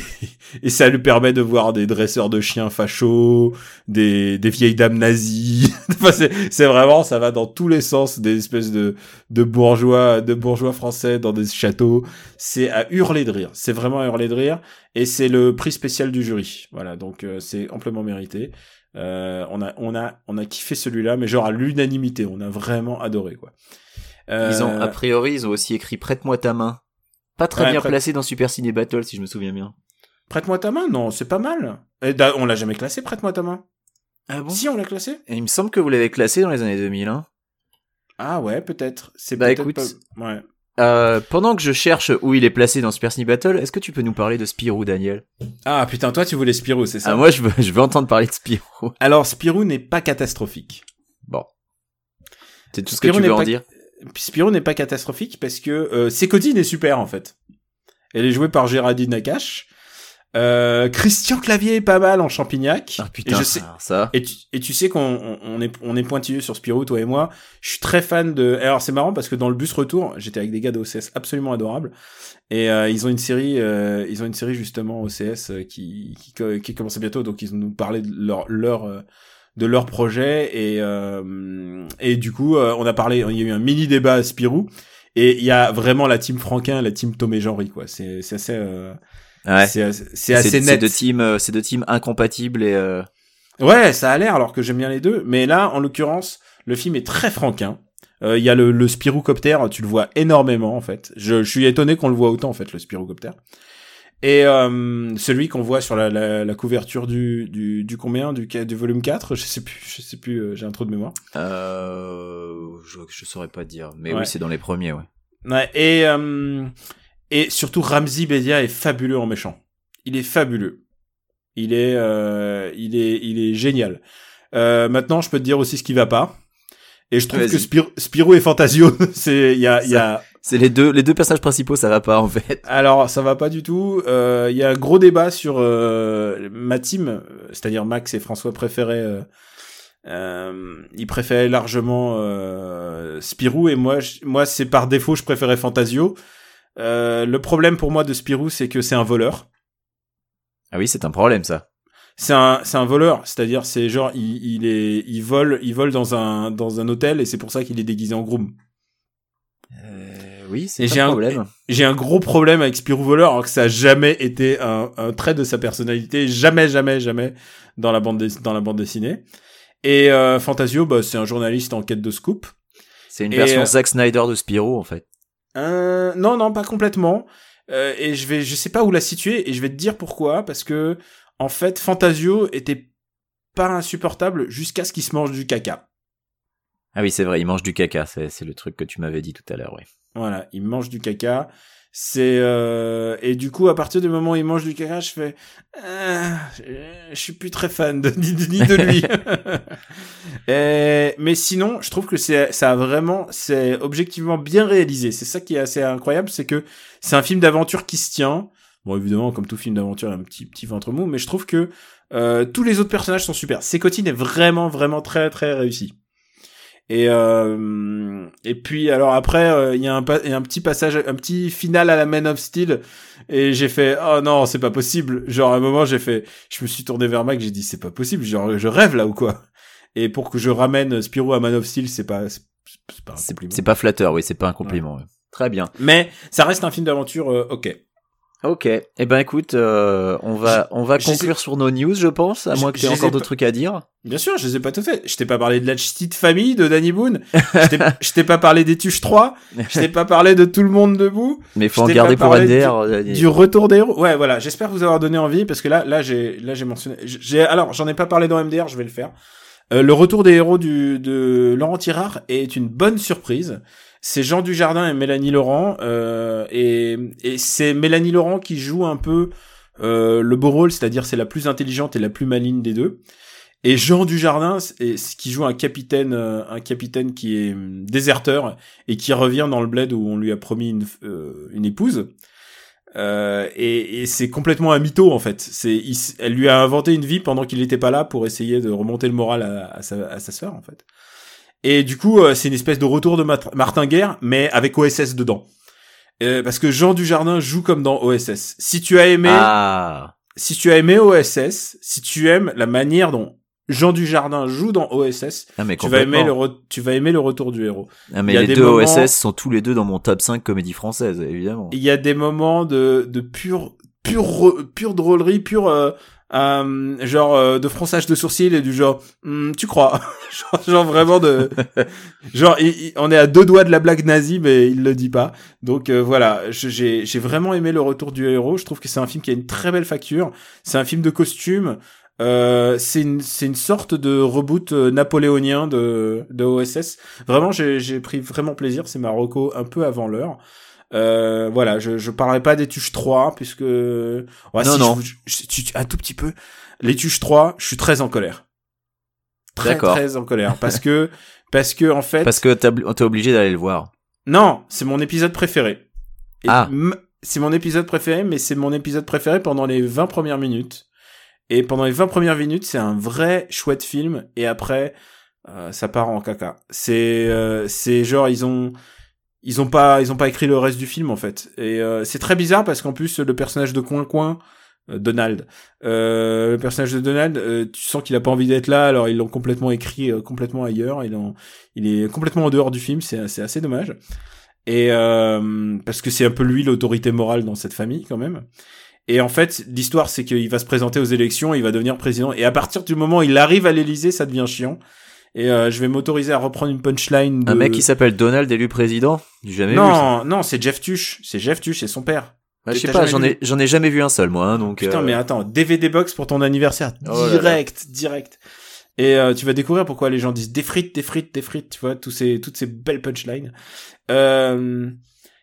et ça lui permet de voir des dresseurs de chiens fachos, des, des vieilles dames nazies. enfin, c'est, vraiment, ça va dans tous les sens, des espèces de, de bourgeois, de bourgeois français dans des châteaux c'est à hurler de rire. C'est vraiment à hurler de rire. Et c'est le prix spécial du jury. Voilà, donc euh, c'est amplement mérité. Euh, on a, on a, on a kiffé celui-là, mais genre à l'unanimité. On a vraiment adoré quoi. Euh, Ils ont, a priori, ils ont aussi écrit Prête-moi ta main. Pas très Ouais, bien prête- placé dans Super Ciné Battle, si je me souviens bien. Prête-moi ta main. Non, c'est pas mal. Et on l'a jamais classé. Prête-moi ta main. Ah bon? Si on l'a classé. Il me semble que vous l'avez classé dans les années 2000. Hein. Ah ouais, peut-être. C'est Bah, écoute. pas- Ouais. Euh, pendant que je cherche où il est placé dans Super Ciné Battle, est-ce que tu peux nous parler de Spirou, Daniel? Ah putain, toi tu voulais Spirou, c'est ça? Ah, moi, je veux, je veux entendre parler de Spirou. Alors Spirou n'est pas catastrophique. Bon. C'est tout ce que tu veux en pas- dire? Spirou n'est pas catastrophique parce que euh, est super en fait. Elle est jouée par Géraldine Nakache. Euh, Christian Clavier est pas mal en Champignac. Ah et putain, je sais, ça. et tu, et tu sais qu'on on, on est on est pointilleux sur Spirou, toi et moi. Je suis très fan de. Alors c'est marrant parce que dans le bus retour, j'étais avec des gars d'OCS absolument adorables. Et euh, ils ont une série, euh, ils ont une série justement OCS euh, qui qui, qui commence bientôt, donc ils nous parlaient de leur leur euh, de leur projet et euh, et du coup euh, on a parlé, il y a eu un mini débat à Spirou et il y a vraiment la team Franquin, la team Tom et Jean-Ry quoi. C'est c'est assez euh, Ouais. c'est assez- c'est C'est assez c'est net. deux teams, euh, c'est deux teams incompatibles et euh, Ouais, ça a l'air alors que j'aime bien les deux. Mais là, en l'occurrence, le film est très franquin. Euh, Il y a le, le Spirou-copter, tu le vois énormément en fait. Je, je suis étonné qu'on le voit autant en fait, le Spirou-copter. Et euh, celui qu'on voit sur la, la, la couverture du, du, du combien du, du volume 4, je sais plus, je sais plus, euh, j'ai un trou de mémoire. euh, je, je saurais pas dire, mais Ouais. oui, c'est dans les premiers, ouais. Ouais, et, euh, et surtout Ramzi Bedia est fabuleux en méchant. Il est fabuleux. Il est, euh, il est, il est génial. Euh, maintenant, je peux te dire aussi ce qui va pas. Et je trouve que Spir- Spirou et Fantasio, c'est, il y a, il y a, C'est les deux, les deux personnages principaux, ça va pas en fait. Alors, ça va pas du tout. Euh, Il y a un gros débat sur euh, ma team, c'est-à-dire Max et François préféraient. Euh, euh, ils préféraient largement euh, Spirou et moi, je- moi c'est par défaut, je préférais Fantasio. Euh, le problème pour moi de Spirou, c'est que c'est un voleur. Ah oui, c'est un problème ça. C'est un, c'est un voleur, c'est-à-dire c'est genre il, il est, il vole, il vole dans un dans un hôtel et c'est pour ça qu'il est déguisé en groom. Oui, c'est un problème. J'ai un gros problème avec Spirou voleur, alors que ça a jamais été un, un trait de sa personnalité, jamais, jamais, jamais dans la bande dans la bande dessinée. Et euh, Fantasio, bah, c'est un journaliste en quête de scoop. C'est une Et, version euh, Zack Snyder de Spirou en fait. Euh, non, non, pas complètement. Euh, et je vais, je sais pas où la situer, et je vais te dire pourquoi, parce que en fait, Fantasio était pas insupportable jusqu'à ce qu'il se mange du caca. Ah oui, c'est vrai, il mange du caca, c'est le truc que tu m'avais dit tout à l'heure, oui. Voilà, il mange du caca. C'est euh... et du coup à partir du moment où il mange du caca, je fais Ah, je suis plus très fan de ni, ni de lui. Et- mais sinon, je trouve que c'est ça a vraiment c'est objectivement bien réalisé. C'est ça qui est assez incroyable, c'est que c'est un film d'aventure qui se tient. Bon évidemment comme tout film d'aventure, il y a un petit petit ventre mou, mais je trouve que euh, tous les autres personnages sont super. Sécotine est vraiment vraiment très très réussi. Et euh, et puis alors après euh, il y a un pa- il y a un petit passage un petit final à la Man of Steel et j'ai fait oh non c'est pas possible genre à un moment j'ai fait je me suis tourné vers Mac j'ai dit c'est pas possible genre je rêve là ou quoi? Et pour que je ramène Spirou à Man of Steel c'est pas c'est pas un C'est compliment c'est pas flatteur, oui, c'est pas un compliment. ouais. Très bien. mais ça reste un film d'aventure euh, ok Ok. Eh ben écoute, euh, on va on va conclure sur nos news, je pense, à moins que tu aies encore d'autres trucs à dire. bien sûr je les ai pas tout fait je t'ai pas parlé de la petite famille de Danny Boone je t'ai- pas parlé des Tuches 3 je t'ai pas parlé de tout le monde debout Mais faut en garder pour NDR. euh, du retour des héros. Ouais, voilà. J'espère vous avoir donné envie parce que là, là, j'ai, là, j'ai mentionné. J'ai, alors, j'en ai pas parlé dans MDR, je vais le faire. Euh, le retour des héros du, de Laurent Tirard est une bonne surprise. C'est Jean Dujardin et Mélanie Laurent, euh, et, et c'est Mélanie Laurent qui joue un peu euh, le beau rôle, c'est-à-dire c'est la plus intelligente et la plus maligne des deux. Et Jean Dujardin, c'est qui joue un capitaine, euh, un capitaine qui est hum, déserteur et qui revient dans le bled où on lui a promis une, euh, une épouse. Euh, et, et c'est complètement un mytho en fait. C'est, elle lui a inventé une vie pendant qu'il n'était pas là pour essayer de remonter le moral à, à sa, à sa sœur en fait. Et du coup, euh, c'est une espèce de retour de Martin Guerre, mais avec OSS dedans. Euh, parce que Jean Dujardin joue comme dans OSS. Si tu as aimé, Ah. si tu as aimé OSS, si tu aimes la manière dont Jean Dujardin joue dans OSS, Ah, mais tu vas aimer le re- tu vas aimer le retour du héros. Ah, mais les deux moments- OSS sont tous les deux dans mon top 5 comédie française, évidemment. Il y a des moments de de pure pure re- pure drôlerie, pure euh, euh, genre euh, de fronçage de sourcils et du genre Hmm, tu crois? Genre, vraiment de genre on est à deux doigts de la blague nazie mais il le dit pas. Donc euh, voilà j'ai j'ai vraiment aimé le retour du héros. Je trouve que c'est un film qui a une très belle facture. C'est un film de costume. Euh, c'est une c'est une sorte de reboot euh, napoléonien de de OSS vraiment j'ai j'ai pris vraiment plaisir. C'est Marocco un peu avant l'heure euh, voilà, je, je parlerai pas des Tuches 3, puisque... Ouais, Non, si, non. je- un tout petit peu. Les Tuches 3, je suis très en colère. Très, très en colère. Parce que, parce que, en fait... Parce que t'as- t'es obligé d'aller le voir. Non, c'est mon épisode préféré. Et Ah. C'est mon épisode préféré, mais c'est mon épisode préféré pendant les 20 premières minutes. Et pendant les 20 premières minutes, c'est un vrai chouette film. Et après, euh, ça part en caca. C'est, euh, c'est genre ils ont, ils ont pas, ils ont pas écrit le reste du film en fait. Et euh, c'est très bizarre parce qu'en plus le personnage de Coin Coin, euh, Donald, euh, le personnage de Donald, euh, tu sens qu'il a pas envie d'être là. Alors ils l'ont complètement écrit euh, complètement ailleurs. Il, en- il est complètement en dehors du film. C'est, c'est assez dommage. Et parce que c'est un peu lui l'autorité morale dans cette famille quand même. Et en fait, l'histoire c'est qu'il va se présenter aux élections, il va devenir président. Et à partir du moment où il arrive à l'Élysée, ça devient chiant. Et euh, je vais m'autoriser à reprendre une punchline. De... Un mec qui s'appelle Donald élu président? Jamais vu ça. Non, non, c'est Jeff Tuch. C'est Jeff Tuch, c'est son père. Bah, je sais pas, j'en ai, j'en ai jamais vu un seul, moi, hein, donc. Putain, euh, mais attends, DVD box pour ton anniversaire, Oh là là. direct, direct. Et euh, tu vas découvrir pourquoi les gens disent des frites, des frites, des frites, tu vois, tous ces, toutes ces belles punchlines. Euh,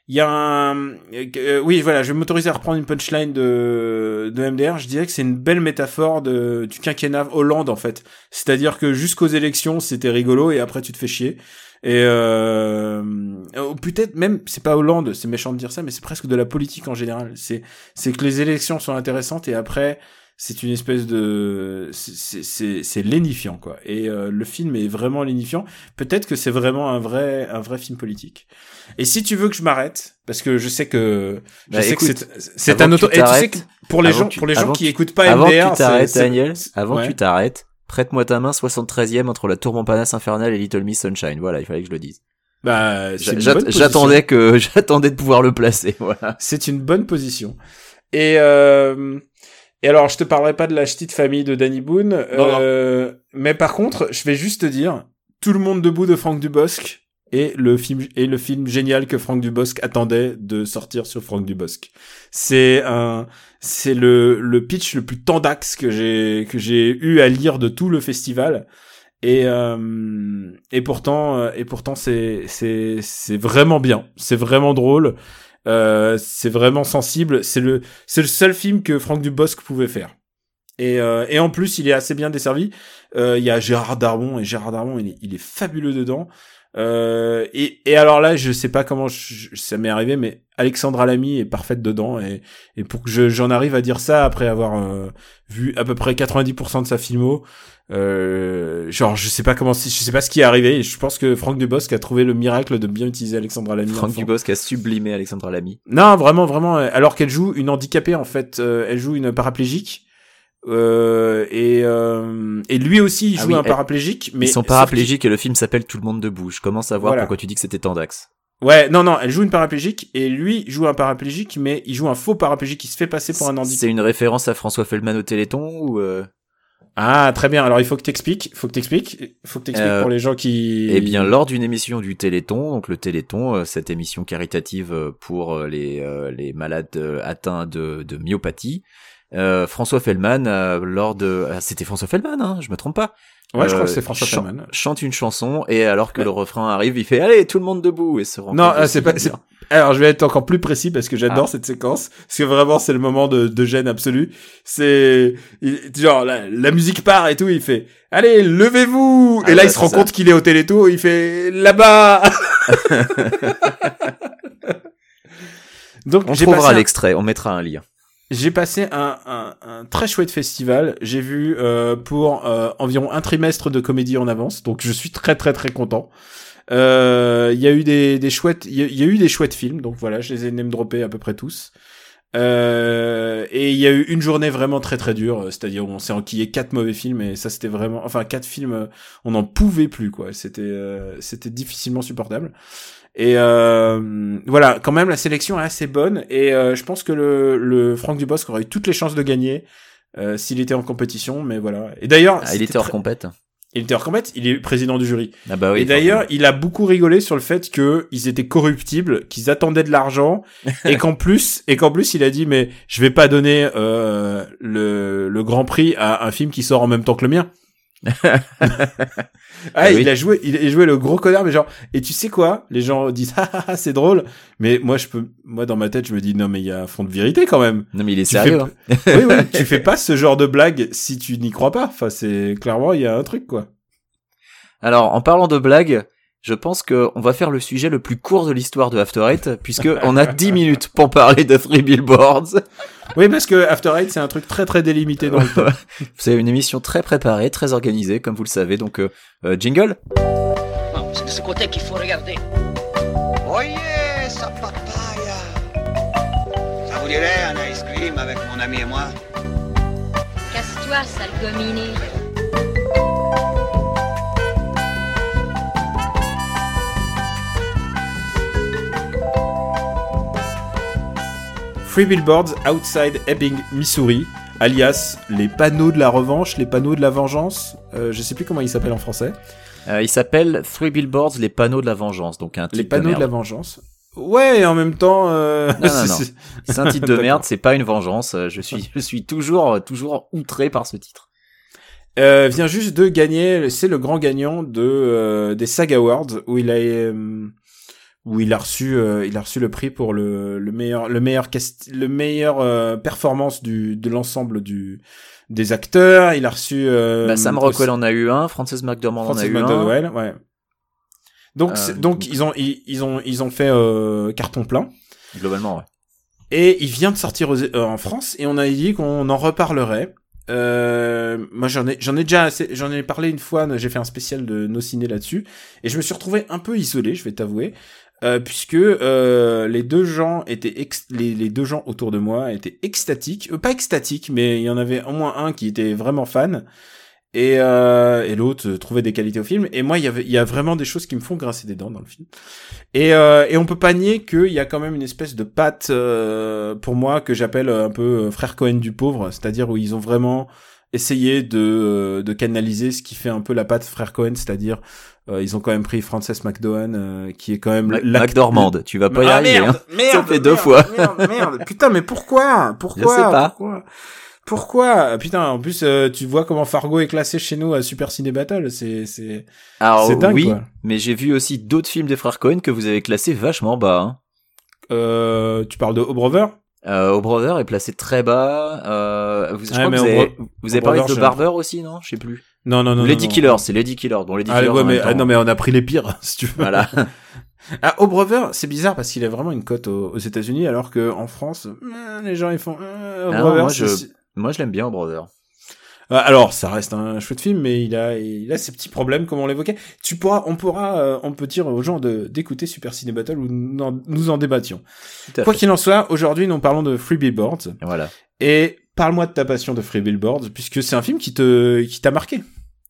Il y a un, euh, oui, voilà, je vais m'autoriser à reprendre une punchline de de MDR. Je dirais que c'est une belle métaphore de du quinquennat Hollande en fait. C'est-à-dire que jusqu'aux élections c'était rigolo et après tu te fais chier. Et euh, ou peut-être même, c'est pas Hollande, c'est méchant de dire ça, mais c'est presque de la politique en général. C'est c'est que les élections sont intéressantes et après c'est une espèce de c'est c'est c'est lénifiant quoi. Et euh, le film est vraiment lénifiant. Peut-être que c'est vraiment un vrai un vrai film politique. Et si tu veux que je m'arrête, parce que je sais que je Bah, sais écoute, que c'est un auto. tu Et tu sais que pour les gens tu- pour les gens qui que- écoutent pas Avant MDR, que tu t'arrêtes, Daniel, avant Ouais. que tu t'arrêtes, prête-moi ta main 73e entre la Tour Montparnasse infernale et Little Miss Sunshine. Voilà, il fallait que je le dise. Bah, J'attendais que, j'attendais de pouvoir le placer, voilà. C'est une bonne position. Et euh, et alors, je te parlerai pas de la petite famille de Danny Boone, euh, mais par contre, je vais juste te dire, tout le monde debout de Franck Dubosc est le film est le film génial que Franck Dubosc attendait de sortir sur Franck Dubosc. C'est un c'est le le pitch le plus tendax que j'ai que j'ai eu à lire de tout le festival. Et euh, et pourtant euh, et pourtant c'est c'est c'est vraiment bien, c'est vraiment drôle. Euh, c'est vraiment sensible. C'est le, c'est le seul film que Franck Dubosc pouvait faire. Et, euh, et en plus, il est assez bien desservi. Euh, Il y a Gérard Darmon et Gérard Darmon, il est, il est fabuleux dedans. Euh, et, et alors là, je sais pas comment je- ça m'est arrivé, mais Alexandra Lamy est parfaite dedans. Et, et pour que je- j'en arrive à dire ça après avoir euh, vu à peu près 90% de sa filmo, euh, genre je sais pas comment, je sais pas ce qui est arrivé. Je pense que Franck Dubosc a trouvé le miracle de bien utiliser Alexandra Lamy. Franck. Dubosc a sublimé Alexandra Lamy. Non, vraiment, vraiment. euh, Alors qu'elle joue une handicapée, en fait, euh, elle joue une paraplégique. Euh, et, euh, et lui aussi, il Ah joue oui, un elle- paraplégique. Mais Ils sont paraplégiques et le film s'appelle Tout le monde debout. Je commence à voir Voilà. pourquoi tu dis que c'était Tandax. Ouais, non, non, elle joue une paraplégique et lui joue un paraplégique, mais il joue un faux paraplégique qui se fait passer pour un handicapé. C'est une référence à François Feldman au Téléthon ou euh... Ah, très bien. Alors il faut que t'expliques, faut que t'expliques, faut que t'expliques Euh, pour les gens qui. Eh bien, lors d'une émission du Téléthon, donc le Téléthon, euh, cette émission caritative euh, pour les, les malades atteints de, de myopathie, euh, François Feldman, euh, lors de... ah, C'était François Feldman, hein, je me trompe pas Ouais, je crois euh, que c'est François Feldman. chante une chanson et alors que Ouais. le refrain arrive, il fait allez tout le monde debout et se rend Non, ce c'est pas. Alors, je vais être encore plus précis parce que j'adore Ah. cette séquence. Parce que vraiment, c'est le moment de, de gêne absolu. C'est genre la, la musique part et tout. Il fait allez, levez-vous. Ah et là, il se rend compte qu'il est au Téléthon. Il fait là-bas. Donc, On trouvera un, l'extrait, on mettra un lien. J'ai passé un, un, un très chouette festival. J'ai vu euh, pour euh, environ un trimestre de comédie en avance. Donc, je suis très très très content. Euh, Il y a eu des, des chouettes, il y, a- eu des chouettes films, donc voilà, je les ai name droppés à peu près tous. Euh, et il y a eu une journée vraiment très très dure, c'est-à-dire on s'est enquillé quatre mauvais films et ça c'était vraiment, enfin quatre films, on n'en pouvait plus quoi. C'était euh, c'était difficilement supportable. Et euh, voilà, quand même la sélection est assez bonne et euh, je pense que le, le Franck Dubosc aurait eu toutes les chances de gagner euh, s'il était en compétition, mais voilà. Et d'ailleurs, Ah, il était hors compète. il était hors compète, il est président du jury. Ah bah oui. et d'ailleurs, il a beaucoup rigolé sur le fait que ils étaient corruptibles, qu'ils attendaient de l'argent, et qu'en plus, et qu'en plus, il a dit mais je vais pas donner euh, le, le Grand Prix à un film qui sort en même temps que le mien. ah, oui. il a joué, il a joué le gros connard, mais genre, et tu sais quoi? Les gens disent ah, ah, ah, c'est drôle, mais moi je peux, moi dans ma tête, je me dis non mais il y a un fond de vérité quand même. Non mais il est Tu sérieux. fais- hein. oui, oui, tu fais pas ce genre de blague si tu n'y crois pas. Enfin, c'est clairement il y a un truc quoi. Alors, en parlant de blagues, je pense que on va faire le sujet le plus court de l'histoire de After Eight, puisque on a 10 minutes pour parler de Three Billboards. Oui, parce que After Eight, c'est un truc très très délimité dans le temps. C'est une émission très préparée, très organisée, comme vous le savez. Donc, euh, euh, jingle. Non, c'est de ce côté qu'il faut regarder. Oye, esa papaya. Ça vous dirait un ice cream avec mon ami et moi? Casse-toi, sale gominé. Free Billboards Outside Ebbing, Missouri, alias les panneaux de la revanche, les panneaux de la vengeance. Euh, je sais plus comment ils s'appellent en français. Euh, il s'appelle Three Billboards, les panneaux de la vengeance. Donc un titre Les panneaux de de, la vengeance. Ouais, en même temps. Euh... Non, non, non. c'est- un titre de merde, c'est pas une vengeance. Euh, Je suis, je suis toujours, toujours outré par ce titre. Euh, vient juste de gagner, c'est le grand gagnant de euh, des SAG Awards où il a euh, où il a reçu euh, il a reçu le prix pour le, le meilleur le meilleur cast, le meilleur euh, performance du de l'ensemble du des acteurs. Il a reçu euh, bah, Sam Rockwell en a eu un, Frances McDormand en a Frances eu un. Ouais. Donc, Euh, c'est- donc ils ont ils, ils ont ils ont fait euh, carton plein. Globalement, ouais. Et il vient de sortir aux- euh, en France et on a dit qu'on en reparlerait. Euh, moi j'en ai j'en ai déjà assez- j'en ai parlé une fois j'ai fait un spécial de nos ciné là-dessus et je me suis retrouvé un peu isolé je vais t'avouer euh, puisque euh, les deux gens étaient ex- les, deux gens autour de moi étaient extatiques. Euh, pas extatiques mais il y en avait au moins un qui était vraiment fan. Et, euh, et l'autre euh, trouvait des qualités au film. Et moi il y avait il y a vraiment des choses qui me font grincer des dents dans le film. Et et on peut pas nier qu'il y a quand même une espèce de patte pour moi que j'appelle un peu frère Cohen du pauvre. C'est-à-dire où ils ont vraiment essayé de de canaliser ce qui fait un peu la patte frère Cohen. C'est-à-dire euh, ils ont quand même pris Frances McDormand euh, qui est quand même Mac, l'act- McDormand, tu vas pas y ah, arriver. merde, hein. merde, Ça fait deux fois. Merde, merde, putain, mais pourquoi? Pourquoi? Je sais pas. Pourquoi? Pourquoi? Putain, en plus, euh, tu vois comment Fargo est classé chez nous à Super Ciné Battle, c'est c'est Alors C'est dingue, oui, quoi. mais j'ai vu aussi d'autres films des frères Cohen que vous avez classés vachement bas. Hein. euh, tu parles de O Brother? Euh, O Brother est placé très bas. Euh, vous, je Ouais, crois que vous avez, vous avez parlé Brother, de Barber aussi, non? Je sais plus. Non, non, non. Lady non, Killer, c'est Lady Killer, dont Lady Ah, Killer. ouais, mais, ah, non, mais on a pris les pires, si tu veux. Voilà. Ah, O Brother, c'est bizarre parce qu'il a vraiment une cote aux, aux États-Unis, alors que en France, euh, les gens ils font euh, Ah non, moi, je- Moi, je l'aime bien, O Brother. Euh, alors, ça reste un chouette film, mais il a, il a ses petits problèmes, comme on l'évoquait. Tu pourras, on pourra, euh, on peut dire aux gens de d'écouter Super Ciné Battle où nous en, nous en débattions. Tout à Quoi qu'il en soit, aujourd'hui, nous parlons de Free Billboards. Voilà. Et parle-moi de ta passion de Free Billboards, puisque c'est un film qui te, qui t'a marqué.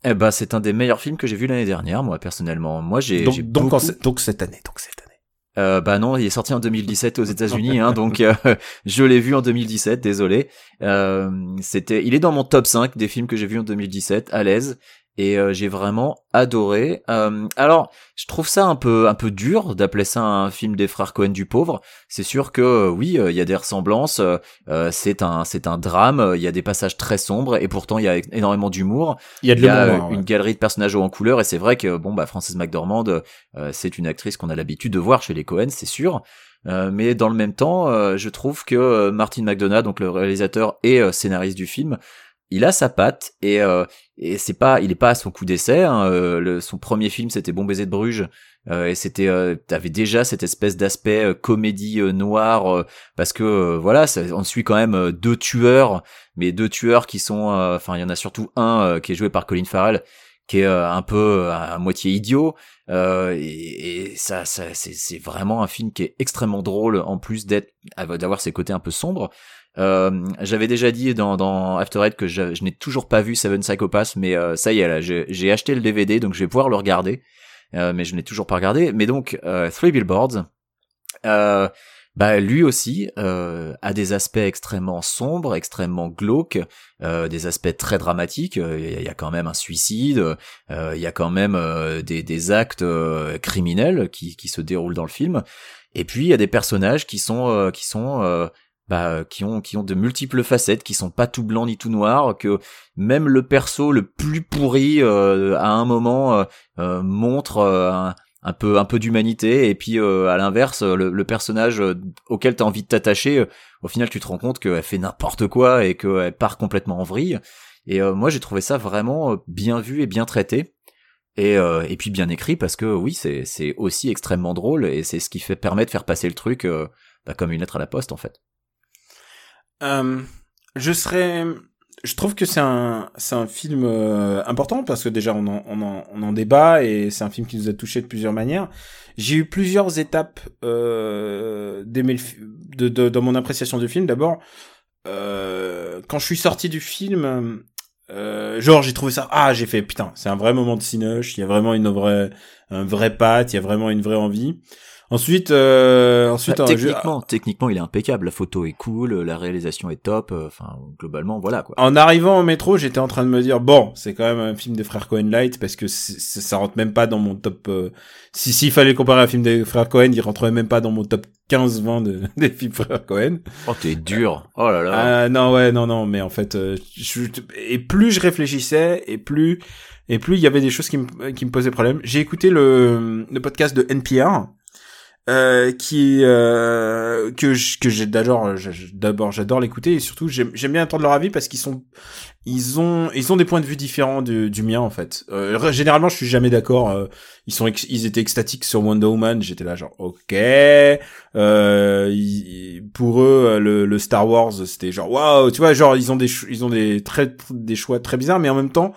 Eh ben, c'est un des meilleurs films que j'ai vu l'année dernière, moi, personnellement. Moi, j'ai, Donc, donc, beaucoup- donc cette année, donc cette année. Euh, bah non, il est sorti en 2017 aux États-Unis, hein, donc euh, je l'ai vu en 2017. Désolé. Euh, c'était, il est dans mon top 5 des films que j'ai vus en 2017, à l'aise, et euh, j'ai vraiment adoré. Euh, alors, je trouve ça un peu un peu dur d'appeler ça un film des frères Cohen du pauvre. C'est sûr que euh, oui, euh, il y a des ressemblances. euh, c'est un c'est un drame. Il y a des passages très sombres, et pourtant il y a énormément d'humour. Il y a de Il y a ouais. une galerie de personnages en couleur et c'est vrai que bon bah Frances McDormand euh, c'est une actrice qu'on a l'habitude de voir chez les Cohen c'est sûr Euh, mais dans le même temps euh, je trouve que Martin McDonagh donc le réalisateur et scénariste du film il a sa patte et euh, et c'est pas il est pas à son coup d'essai hein, euh, son premier film c'était Bon baiser de Bruges euh, et c'était euh, t'avais déjà cette espèce d'aspect euh, comédie euh, noire parce que voilà ça, on suit quand même deux tueurs mais deux tueurs qui sont enfin il y en a surtout un qui est joué par Colin Farrell qui est un peu à moitié idiot euh, et, et ça, ça c'est c'est vraiment un film qui est extrêmement drôle en plus d'être d'avoir ses côtés un peu sombres euh, j'avais déjà dit dans, dans After Eight que je, je n'ai toujours pas vu Seven Psychopaths, mais euh, ça y est, là, j'ai acheté le DVD, donc je vais pouvoir le regarder, euh, mais je n'ai toujours pas regardé. Mais donc, euh, Three Billboards, euh, bah lui aussi a des aspects extrêmement sombres, extrêmement glauques, des aspects très dramatiques. Il y, a- quand même un suicide, il y a quand même des, des actes criminels qui, qui se déroulent dans le film. Et puis il y a des personnages qui sont euh, qui sont euh, bah, qui ont qui ont de multiples facettes, qui sont pas tout blanc ni tout noir, que même le perso le plus pourri euh, à un moment euh, euh, montre euh, un, un peu un peu d'humanité. Et puis euh, à l'inverse le, le personnage euh, auquel t'as envie de t'attacher euh, au final tu te rends compte qu'elle fait n'importe quoi et qu'elle part complètement en vrille. Et euh, moi j'ai trouvé ça vraiment euh, bien vu et bien traité. Et, euh, et puis bien écrit parce que oui c'est c'est aussi extrêmement drôle et c'est ce qui fait permet de faire passer le truc euh, bah, comme une lettre à la poste en fait Euh, je serais, je trouve que c'est un, c'est un film euh, important parce que déjà on en, on en, on en débat et c'est un film qui nous a touché de plusieurs manières. J'ai eu plusieurs étapes euh, d'aimer le de, de, dans mon appréciation du film. D'abord, euh, quand je suis sorti du film, euh, genre j'ai trouvé ça, ah j'ai fait putain, c'est un vrai moment de cinéche. Il y a vraiment une vraie, un vrai patte, il y a vraiment une vraie envie. Ensuite, euh, ensuite, Bah, euh, je- techniquement, techniquement, il est impeccable. La photo est cool, la réalisation est top. euh, Enfin, globalement, voilà quoi. En arrivant au métro, j'étais en train de me dire bon, c'est quand même un film des frères Cohen light parce que ça rentre même pas dans mon top. euh, si s'il fallait comparer un film des frères Cohen, il rentrerait même pas dans mon top 15-20 de, des films frères Cohen. Oh, t'es dur. Oh là là. Ah non ouais non non mais en fait euh, je, et plus je réfléchissais et plus et plus il y avait des choses qui me qui me posaient problème. J'ai écouté le le podcast de NPR euh, qui euh, que que j'ai je- d'abord j'adore l'écouter et surtout j'aime bien entendre leur avis parce qu'ils sont ils ont ils ont des points de vue différents du, du mien en fait. Euh, généralement je suis jamais d'accord. euh, ils sont ils étaient extatiques sur Wonder Woman. J'étais là genre ok. Euh, pour eux euh, le, le Star Wars c'était genre waouh tu vois genre ils ont des ils ont des très des choix très bizarres mais en même temps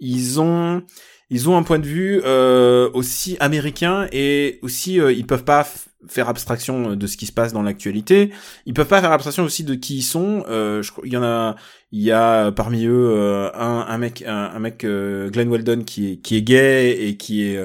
ils ont ils ont un point de vue euh, aussi américain et aussi euh, ils peuvent pas faire abstraction de ce qui se passe dans l'actualité. Ils peuvent pas faire abstraction aussi de qui ils sont. Euh, je il y en a il y a parmi eux euh, un, un mec un, un mec euh, Glenn Weldon qui est qui est gay et qui est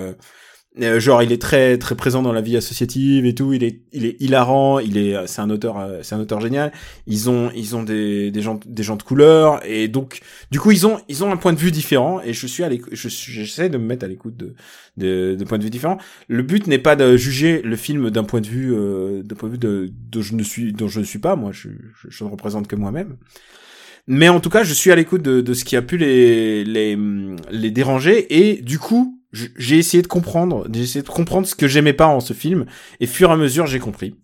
euh, euh, genre il est très très présent dans la vie associative et tout. Il est il est hilarant. Il est c'est un auteur euh, c'est un auteur génial. Ils ont ils ont des des gens des gens de couleur. Et donc du coup ils ont ils ont un point de vue différent. Et je suis à l'écoute je j'essaie de me mettre à l'écoute de, de de points de vue différents. Le but n'est pas de juger le film d'un point de vue euh, d'un point de vue de, de je ne suis dont je ne suis pas. Moi je je, je ne représente que moi-même. Mais en tout cas je suis à l'écoute de, de ce qui a pu les les les déranger. Et du coup j'ai essayé de comprendre j'ai essayé de comprendre ce que j'aimais pas en ce film et fur et à mesure j'ai compris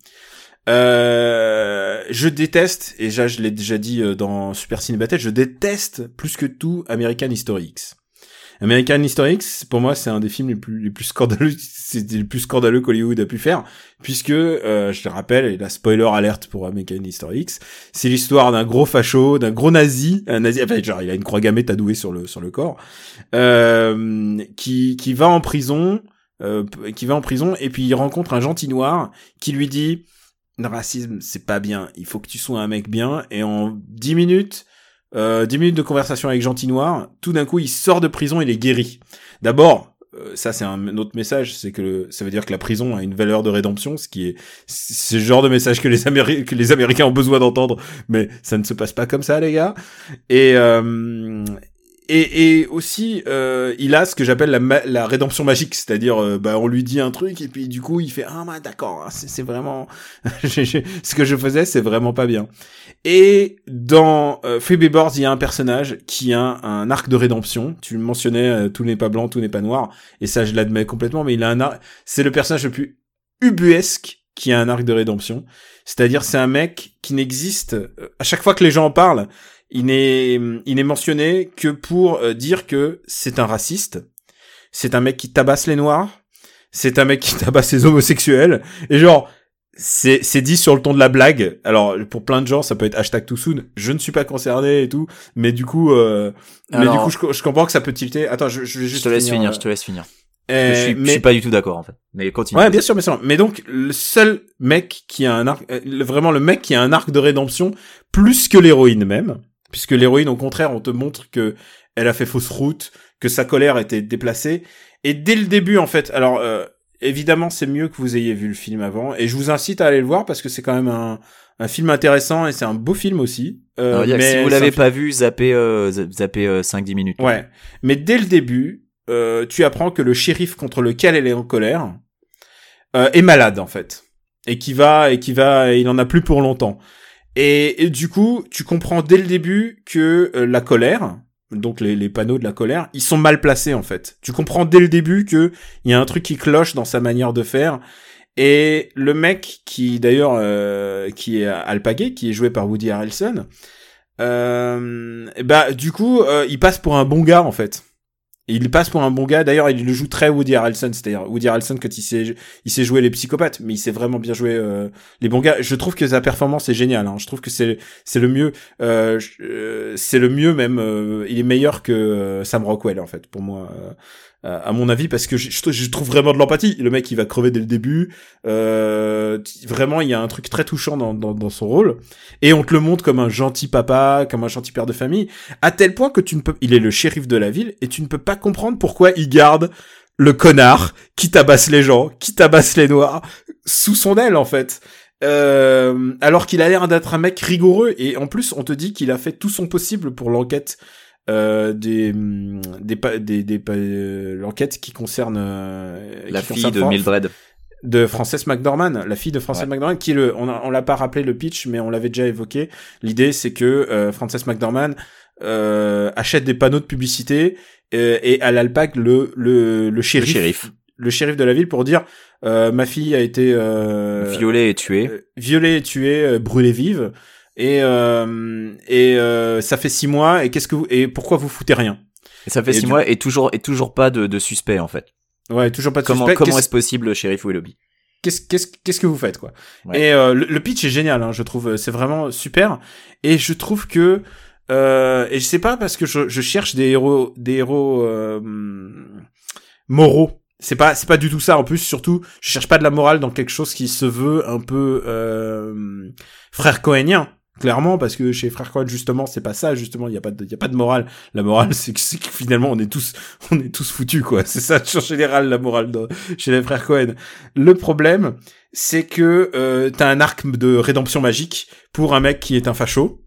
euh, je déteste, et déjà je l'ai déjà dit euh, dans Super Ciné Battle, je déteste plus que tout American History X. American History X, pour moi, c'est un des films les plus les plus scandaleux, c'est le plus scandaleux qu'Hollywood a pu faire, puisque euh, je le rappelle, et la spoiler alerte pour American History X, c'est l'histoire d'un gros facho, d'un gros nazi, un nazi, enfin, genre il a une croix gammée tatouée sur le sur le corps, euh, qui qui va en prison, euh, qui va en prison, et puis il rencontre un gentil noir qui lui dit le racisme, c'est pas bien. Il faut que tu sois un mec bien. Et en 10 minutes, euh, 10 minutes de conversation avec Gentil Noir, tout d'un coup, il sort de prison, il est guéri. D'abord, euh, ça c'est un autre message, c'est que ça veut dire que la prison a une valeur de rédemption, ce qui est le genre de message que les, Améri- que les Américains ont besoin d'entendre, mais ça ne se passe pas comme ça, les gars. Et euh, et, et aussi, euh, il a ce que j'appelle la, ma- la rédemption magique, c'est-à-dire, euh, bah, on lui dit un truc et puis du coup, il fait ah bah d'accord, c'est c'est vraiment ce que je faisais, c'est vraiment pas bien. Et dans euh, Boards, il y a un personnage qui a un, arc de rédemption. Tu le mentionnais, euh, tout n'est pas blanc, tout n'est pas noir, et ça, je l'admets complètement. Mais il a un arc. C'est le personnage le plus ubuesque qui a un arc de rédemption. C'est-à-dire, c'est un mec qui n'existe. euh, À chaque fois que les gens en parlent, il n'est, il n'est mentionné que pour euh, dire que c'est un raciste. C'est un mec qui tabasse les noirs. C'est un mec qui tabasse les homosexuels. Et genre, c'est, c'est dit sur le ton de la blague. Alors, pour plein de gens, ça peut être hashtag too soon. Je ne suis pas concerné et tout. Mais du coup, euh, mais du coup, je, co- je comprends que ça peut tilter. Attends, je, je vais Je juste te laisse finir, euh, je te laisse finir. euh, je, suis, je mais- suis pas du tout d'accord en fait. Mais continue. Ouais, bien sûr, sûr. Mais donc, le seul mec qui a un arc, euh, vraiment le mec qui a un arc de rédemption, plus que l'héroïne même, puisque l'héroïne, au contraire, on te montre que elle a fait fausse route, que sa colère était déplacée, et dès le début, en fait, alors, euh, évidemment, c'est mieux que vous ayez vu le film avant, et je vous incite à aller le voir parce que c'est quand même un, un film intéressant et c'est un beau film aussi. Euh, mais si vous l'avez film- pas vu, zappez, euh, za- zappez euh, 5-10 minutes. Ouais. Mais dès le début, euh, tu apprends que le shérif contre lequel elle est en colère euh, est malade en fait, et qui va et qui va, il en a plus pour longtemps. Et, du coup, tu comprends dès le début que euh, la colère, donc les, les panneaux de la colère, ils sont mal placés en fait. Tu comprends dès le début que il y a un truc qui cloche dans sa manière de faire. Et le mec qui d'ailleurs euh, qui est alpagué, qui est joué par Woody Harrelson, euh, bah du coup euh, il passe pour un bon gars en fait. Il passe pour un bon gars. D'ailleurs, il le joue très Woody Harrelson. C'est-à-dire Woody Harrelson quand il sait, il sait jouer les psychopathes, mais il sait vraiment bien jouer euh, les bons gars. Je trouve que sa performance est géniale. Hein. Je trouve que c'est le mieux. Euh, euh, c'est le mieux même. il est meilleur que Sam Rockwell en fait pour moi. Euh, à mon avis, parce que je, trouve vraiment de l'empathie. Le mec, il va crever dès le début. Euh, vraiment, il y a un truc très touchant dans, dans, dans son rôle. Et on te le montre comme un gentil papa, comme un gentil père de famille, à tel point que tu ne peux, il est le shérif de la ville, et tu ne peux pas comprendre pourquoi il garde le connard qui tabasse les gens, qui tabasse les noirs, sous son aile, en fait. Euh, alors qu'il a l'air d'être un mec rigoureux, et en plus, on te dit qu'il a fait tout son possible pour l'enquête euh, des hum, des des, des euh, l'enquête qui concerne euh, La qui fille concerne de Mildred. de Frances McDormand, la fille de Frances Ouais. McDormand, qui le, on, on l'a pas rappelé le pitch, mais on l'avait déjà évoqué. L'idée, c'est que euh, Frances McDormand euh, achète des panneaux de publicité euh, et elle alpague le le le Le shérif, shérif. le shérif de la ville pour dire euh, ma fille a été euh, Violée et tuée. euh, violée et tuée, euh, brûlée vive, et euh, et euh, ça fait six mois. Et qu'est-ce que vous et pourquoi vous foutez rien? Et ça fait et six du- mois et toujours et toujours pas de, de suspect en fait. Ouais, toujours pas de Comment suspect. comment est-ce possible, le shérif Willoughby? Qu'est-ce qu'est-ce qu'est-ce que vous faites quoi? Ouais. Et euh, le, le pitch est génial, hein, je trouve, c'est vraiment super. Et je trouve que euh, et je sais pas parce que je, je cherche des héros des héros euh, moraux. C'est pas c'est pas du tout ça en plus. Surtout, je cherche pas de la morale dans quelque chose qui se veut un peu euh, frère cohénien. Clairement, parce que chez Frère Cohen, justement, c'est pas ça, justement, il y a pas de, y a pas de morale. La morale, c'est que, finalement, on est tous, on est tous foutus, quoi. C'est ça, en général, la morale chez les Frères Cohen. Le problème, c'est que euh, t'as un arc de rédemption magique pour un mec qui est un facho.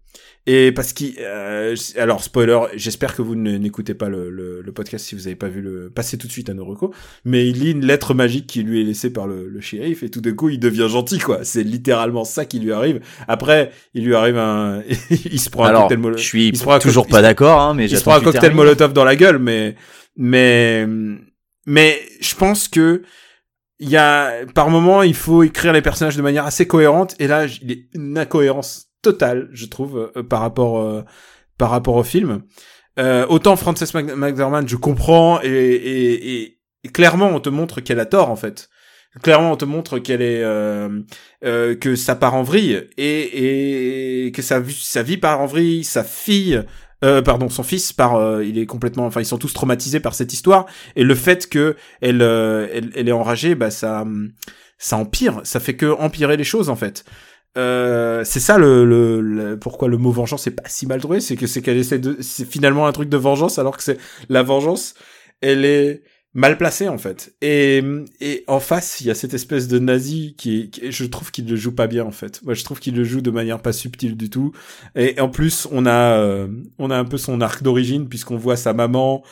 Et parce qu'il, euh, alors spoiler, j'espère que vous n'écoutez pas le, le, le podcast si vous avez pas vu le, passez tout de suite à Noroko. Mais il lit une lettre magique qui lui est laissée par le, le shérif et tout d'un coup il devient gentil quoi. C'est littéralement ça qui lui arrive. Après, il lui arrive un, il se prend un Alors, cocktail molotov. je suis il se prend un toujours pas d'accord, hein, mais il se prend un cocktail molotov dans la gueule, mais mais mais je pense que il y a par moment il faut écrire les personnages de manière assez cohérente et là il est une incohérence totale je trouve euh, par rapport euh, par rapport au film. Euh, autant Frances McDormand je comprends et, clairement on te montre qu'elle a tort en fait. Clairement, on te montre qu'elle est que ça part en vrille et, que sa, vie- part en vrille, sa fille, pardon, son fils part, il est complètement, enfin ils sont tous traumatisés par cette histoire et le fait que elle, elle, est enragée, bah ça, ça empire, ça fait que empirer les choses en fait. Euh, c'est ça le, le, le- pourquoi le mot vengeance est pas si mal trouvé, c'est que c'est qu'elle essaie de, c'est finalement un truc de vengeance alors que c'est la vengeance, elle est mal placée en fait. Et, et en face, il y a cette espèce de nazi qui, je trouve qu'il le joue pas bien en fait. Moi, je trouve qu'il le joue de manière pas subtile du tout. Et en plus, on a, euh, on a un peu son arc d'origine puisqu'on voit sa maman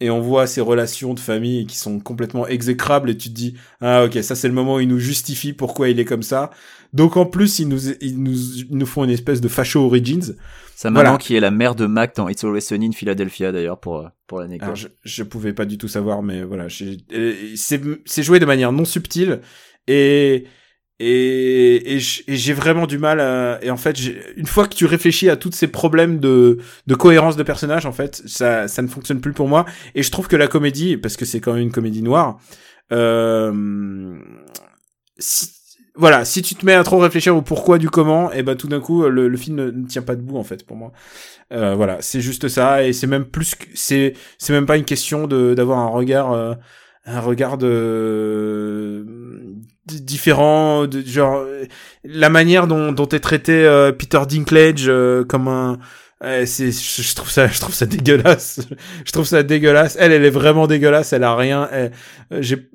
et on voit ses relations de famille qui sont complètement exécrables et tu te dis ah ok ça c'est le moment où il nous justifie pourquoi il est comme ça donc en plus ils nous ils nous ils nous font une espèce de facho origins Sa maman Voilà. qui est la mère de Mac dans It's Always Sunny in Philadelphia d'ailleurs pour euh, pour l'anecdote. Je, je pouvais pas du tout savoir, mais voilà, euh, c'est c'est joué de manière non subtile et et, et j'ai vraiment du mal à et en fait une fois que tu réfléchis à tous ces problèmes de de cohérence de personnage en fait ça ça ne fonctionne plus pour moi. Et je trouve que la comédie parce que c'est quand même une comédie noire euh, si, voilà si tu te mets à trop réfléchir au pourquoi du comment et ben tout d'un coup le, le film ne, tient pas debout en fait pour moi. Euh, voilà c'est juste ça et c'est même plus c'est c'est même pas une question de d'avoir un regard euh, un regard de d- différent de genre la manière dont dont est traité euh, Peter Dinklage euh, comme un euh, c'est je, trouve ça je trouve ça dégueulasse. Je trouve ça dégueulasse. Elle elle est vraiment dégueulasse. Elle a rien euh, j'ai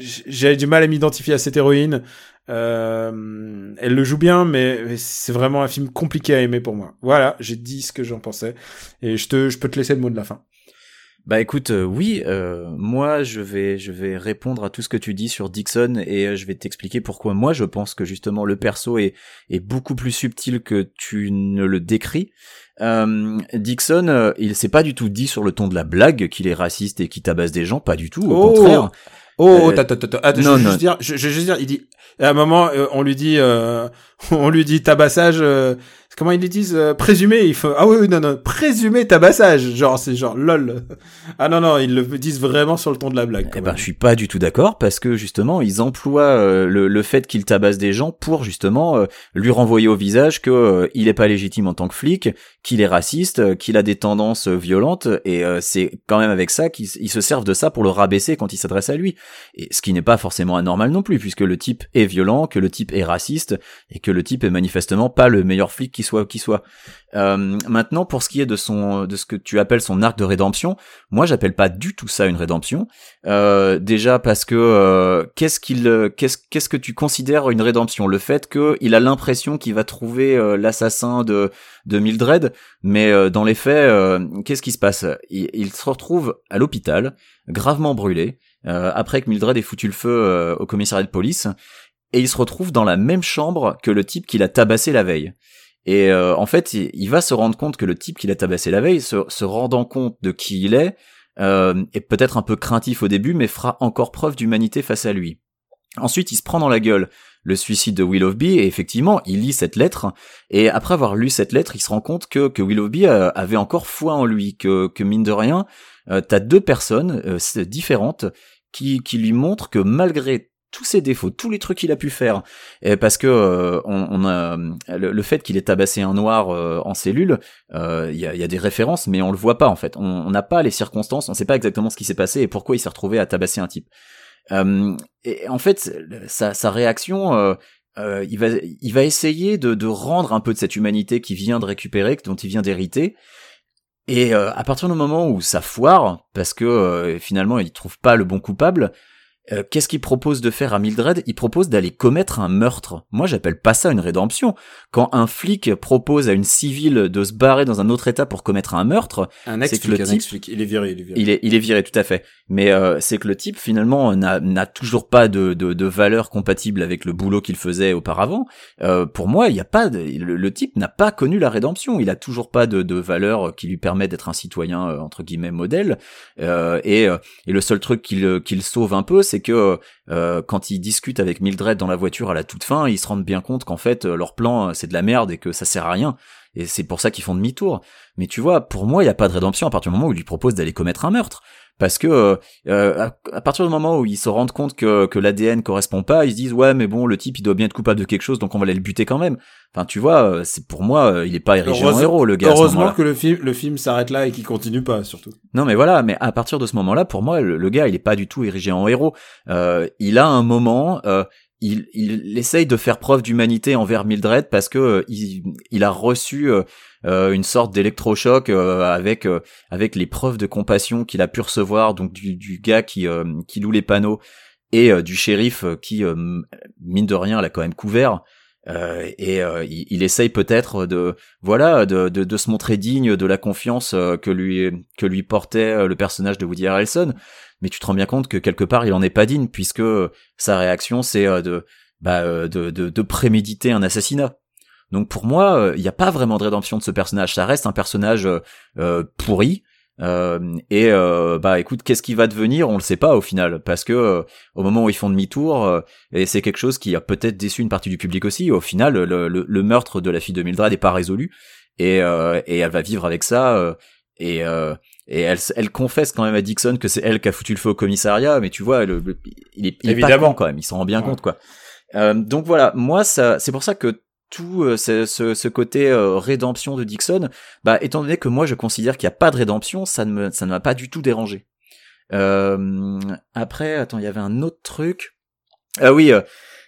j'ai du mal à m'identifier à cette héroïne. Euh, elle le joue bien mais mais c'est vraiment un film compliqué à aimer pour moi. Voilà j'ai dit ce que j'en pensais. Et je te je peux te laisser le mot de la fin Bah écoute, euh, oui, euh, moi je vais je vais répondre à tout ce que tu dis sur Dixon et euh, je vais t'expliquer pourquoi moi je pense que justement le perso est est beaucoup plus subtil que tu ne le décris. Euh, Dixon, euh, il s'est pas du tout dit sur le ton de la blague qu'il est raciste et qu'il tabasse des gens, pas du tout, au Oh. contraire. Oh, Euh, attends, attends, attends, je, veux juste dire, je, je veux juste dire, il dit, à un moment, euh, on lui dit, euh, on lui dit tabassage, euh, comment ils disent, euh, présumé, il faut, ah oui, oui, non, non, présumé tabassage, genre, c'est genre, lol. Ah non, non, ils le disent vraiment sur le ton de la blague. Eh ben, je suis pas du tout d'accord parce que justement, ils emploient euh, le, le fait qu'il tabasse des gens pour justement euh, lui renvoyer au visage que euh, il est pas légitime en tant que flic, qu'il est raciste, euh, qu'il a des tendances violentes et euh, c'est quand même avec ça qu'ils ils se servent de ça pour le rabaisser quand il s'adresse à lui. Et ce qui n'est pas forcément anormal non plus puisque le type est violent, que le type est raciste et que le type est manifestement pas le meilleur flic qui soit qui soit. Euh, maintenant, pour ce qui est de son de ce que tu appelles son arc de rédemption, moi j'appelle pas du tout ça une rédemption. Euh, déjà parce que euh, qu'est-ce qu'il qu'est-ce qu'est-ce que tu considères une rédemption? Le fait que il a l'impression qu'il va trouver l'assassin de de Mildred, mais dans les faits, qu'est-ce qui se passe? Il, se retrouve à l'hôpital, gravement brûlé, après que Mildred ait foutu le feu au commissariat de police, et il se retrouve dans la même chambre que le type qu'il a tabassé la veille. Et euh, en fait, il, va se rendre compte que le type qu'il a tabassé la veille, se, rendant compte de qui il est, euh, est peut-être un peu craintif au début, mais fera encore preuve d'humanité face à lui. Ensuite, il se prend dans la gueule le suicide de Willoughby et effectivement, il lit cette lettre et après avoir lu cette lettre, il se rend compte que, que Willoughby avait encore foi en lui, que, que mine de rien, euh, t'as deux personnes différentes qui, qui lui montrent que malgré tous ses défauts, tous les trucs qu'il a pu faire, et parce que euh, on, a le, fait qu'il ait tabassé un noir euh, en cellule, il y, a, y, a, des références, mais on le voit pas en fait. On n'a pas les circonstances, on sait pas exactement ce qui s'est passé et pourquoi il s'est retrouvé à tabasser un type. et en fait, sa, sa réaction, il va il va essayer de, de rendre un peu de cette humanité qui vient de récupérer, dont il vient d'hériter, et euh, à partir du moment où ça foire, parce que euh, finalement il trouve pas le bon coupable, euh, qu'est-ce qu'il propose de faire à Mildred? Il propose d'aller commettre un meurtre. Moi, j'appelle pas ça une rédemption. Quand un flic propose à une civile de se barrer dans un autre état pour commettre un meurtre, un ex -flic, un ex -flic. il est viré, il est viré. Il est, il est viré, tout à fait. Mais euh, c'est que le type finalement n'a toujours pas de, de, de, valeur compatible avec le boulot qu'il faisait auparavant. Euh, pour moi, il y a pas de, le, type n'a pas connu la rédemption. Il a toujours pas de, de valeur qui lui permet d'être un citoyen euh, entre guillemets modèle. Euh, et, et le seul truc qu'il qu'il sauve un peu, c'est c'est que euh, quand ils discutent avec Mildred dans la voiture à la toute fin, ils se rendent bien compte qu'en fait euh, leur plan euh, c'est de la merde et que ça sert à rien. Et c'est pour ça qu'ils font demi-tour. Mais tu vois, pour moi, il n'y a pas de rédemption à partir du moment où il lui propose d'aller commettre un meurtre parce que euh, euh, à, partir du moment où ils se rendent compte que, que l'ADN correspond pas, ils se disent ouais mais bon le type il doit bien être coupable de quelque chose donc on va aller le buter quand même. Enfin tu vois, euh, c'est pour moi il est pas érigé en héros le gars. Heureusement que le film le film s'arrête là et qu'il continue pas surtout. Non mais voilà, mais à partir de ce moment-là pour moi le, gars il est pas du tout érigé en héros. il a un moment il, il essaye de faire preuve d'humanité envers Mildred parce que il, il a reçu euh, une sorte d'électrochoc euh, avec euh, avec les preuves de compassion qu'il a pu recevoir donc du, du gars qui qui loue les panneaux et du shérif qui mine de rien l'a quand même couvert et il, il, essaye peut-être de voilà de, de, de, se montrer digne de la confiance que lui que lui portait le personnage de Woody Harrelson mais tu te rends bien compte que quelque part il en est pas digne puisque sa réaction c'est de bah, de, de, de préméditer un assassinat donc pour moi, euh, il n'y a pas vraiment de rédemption de ce personnage. Ça reste un personnage euh, euh, et bah écoute, qu'est-ce qui va devenir? On le sait pas au final, parce que au moment où ils font demi-tour, et c'est quelque chose qui a peut-être déçu une partie du public aussi. Au final, le, le, meurtre de la fille de Mildred n'est pas résolu, et, et elle va vivre avec ça. et et elle, elle confesse quand même à Dixon que c'est elle qui a foutu le feu au commissariat, mais tu vois, le, il est, il Évidemment. quand même, il s'en rend bien compte quoi. donc voilà, moi ça, c'est pour ça que tout euh, ce, ce, côté euh, rédemption de Dixon, bah étant donné que moi je considère qu'il n'y a pas de rédemption, ça ne me, ça ne m'a pas du tout dérangé. Euh, après, attends, il y avait un autre truc. Ah oui,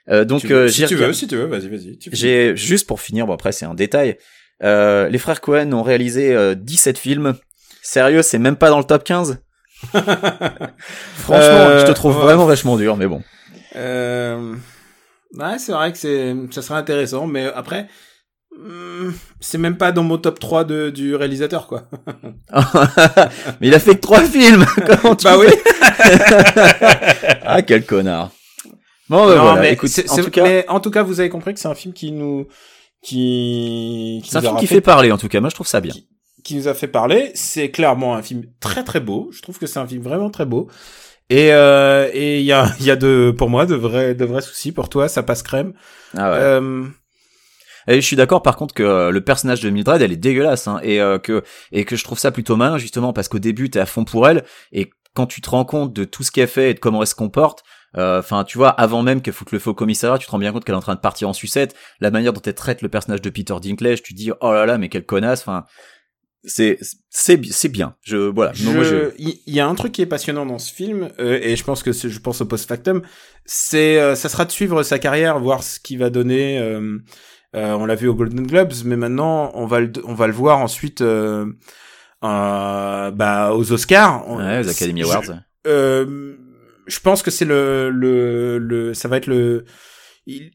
donc j'ai si tu veux, si tu veux, vas-y, vas-y. J'ai juste pour finir, bon après c'est un détail. les frères Cohen ont réalisé 17 films. Sérieux, c'est même pas dans le top 15. Franchement, je te trouve vraiment vachement dur, mais bon. Euh... Ouais, c'est vrai que c'est, ça serait intéressant, mais après, hmm, c'est même pas dans mon top 3 de, du réalisateur, quoi. mais il a fait que 3 films! Comment tu bah oui! ah, quel connard. Bon, bah, voilà, mais écoute, en tout cas... mais en tout cas, vous avez compris que c'est un film qui nous, qui, qui c'est un film qui fait parler, en tout cas. Moi, je trouve ça bien. Qui, qui nous a fait parler. C'est clairement un film très très beau. Je trouve que c'est un film vraiment très beau. Et euh, et il y a y a de pour moi de vrais de vrais soucis pour toi ça passe crème. Ah ouais. Euh... Et je suis d'accord par contre que euh, le personnage de Mildred elle est dégueulasse hein, et euh, que et que je trouve ça plutôt malin justement parce qu'au début t'es à fond pour elle et quand tu te rends compte de tout ce qu'elle fait et de comment elle se comporte euh, enfin tu vois avant même qu'elle foute le au commissariat tu te rends bien compte qu'elle est en train de partir en sucette la manière dont elle traite le personnage de Peter Dinklage tu dis oh là là mais quelle connasse enfin c'est c'est c'est bien. Je voilà. Il y, a un truc qui est passionnant dans ce film euh, et je pense que je pense au post factum, c'est euh, ça sera de suivre sa carrière, voir ce qu'il va donner. Euh, on l'a vu aux Golden Globes, mais maintenant on va le on va le voir ensuite bah aux Oscars, ouais, aux Academy Awards. Je, je pense que c'est le, le le ça va être le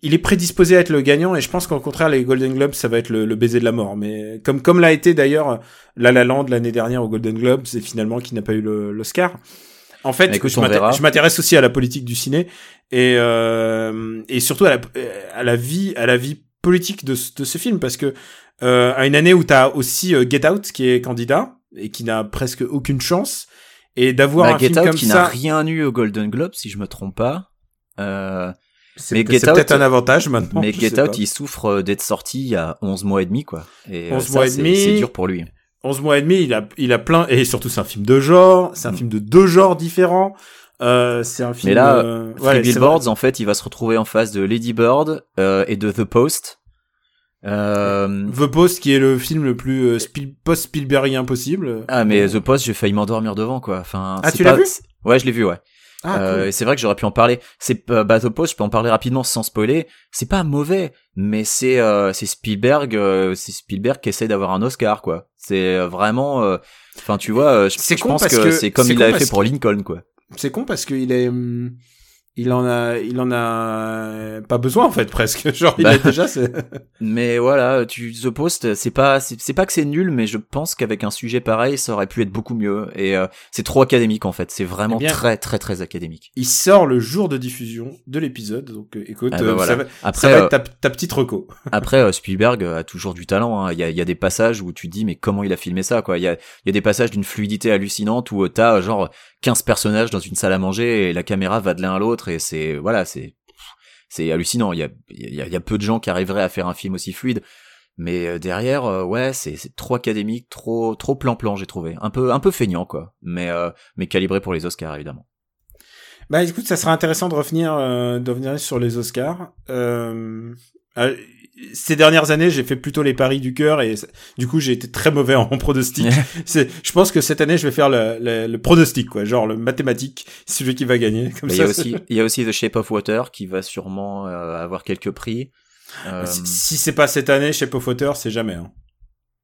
il, est prédisposé à être le gagnant et je pense qu'au contraire les Golden Globes ça va être le, baiser de la mort. Mais comme comme l'a été d'ailleurs La La Land l'année dernière aux Golden Globes c'est finalement qui n'a pas eu l'Oscar. En fait je m'intéresse aussi à la politique du ciné et euh, et surtout à la, à la vie à la vie politique de, de ce film parce que euh, à une année où t'as aussi euh, Get Out qui est candidat et qui n'a presque aucune chance Et d'avoir Bah, un Get film Out comme qui n'a rien eu au Golden Globe, si je me trompe pas. Euh, c'est mais peut- Get c'est Out- peut-être un avantage maintenant. mais Get Out, pas. il souffre euh, d'être sorti il y a 11 mois et demi, quoi. Et euh, 11 ça, mois et demi. C'est dur pour lui. 11 mois et demi, il a, il a plein, et surtout c'est un film de genre, c'est un Mm. film de deux genres différents. Euh, c'est un film. Mais là, euh, ouais, Billboards, en fait, il va se retrouver en face de Lady Bird euh, et de The Post. Euh, The Post, qui est le film le plus euh, Spiel- post-Spielbergien possible. Ah mais The Post, j'ai failli m'endormir devant quoi. Enfin, Ah, tu l'as vu? Ouais, je l'ai vu, ouais. Ah, Euh, cool. et c'est vrai que j'aurais pu en parler. C'est euh, bah, The Post, je peux en parler rapidement sans spoiler. C'est pas mauvais, mais c'est euh, c'est Spielberg, euh, c'est Spielberg qui essaie d'avoir un Oscar quoi. C'est euh, vraiment, euh, enfin tu vois, je, je con pense parce que, que- c'est comme il l'avait fait pour Lincoln quoi. C'est con parce qu'il est, hum, il en a, il en a pas besoin en fait presque. Genre il Bah. est déjà. c'est- Mais voilà, tu The Post, c'est pas c'est pas que c'est nul, mais je pense qu'avec un sujet pareil, ça aurait pu être beaucoup mieux. Et euh, c'est trop académique en fait. C'est vraiment Eh bien- très très très académique. Il sort le jour de diffusion de l'épisode. Donc euh, écoute, Ah bah euh, voilà. ça va, ça Après, va euh, être ta, ta petite reco. Après, euh, Spielberg a toujours du talent. hein. Il y, a, il y a des passages où tu te dis mais comment il a filmé ça quoi. Il y a, il y a des passages d'une fluidité hallucinante où t'as genre 15 personnages dans une salle à manger et la caméra va de l'un à l'autre et c'est voilà c'est c'est hallucinant. Il y a, y, a, y a peu de gens qui arriveraient à faire un film aussi fluide. Mais euh, derrière, euh, ouais, c'est trop académique, trop trop plan-plan, j'ai trouvé, un peu un peu feignant quoi, mais euh, mais calibré pour les Oscars évidemment. Bah écoute, ça sera intéressant de revenir, de revenir sur les Oscars. Ces dernières années, j'ai fait plutôt les paris du cœur et ça- du coup, j'ai été très mauvais en pronostic. C'est, je pense que cette année, je vais faire le, le, le pronostic, quoi, genre le mathématique, celui qui va gagner. Comme Mais il y ça, a aussi il y a aussi The Shape of Water qui va sûrement euh, avoir quelques prix. Euh, Si, si c'est pas cette année, chez Pop Water, c'est jamais. Hein.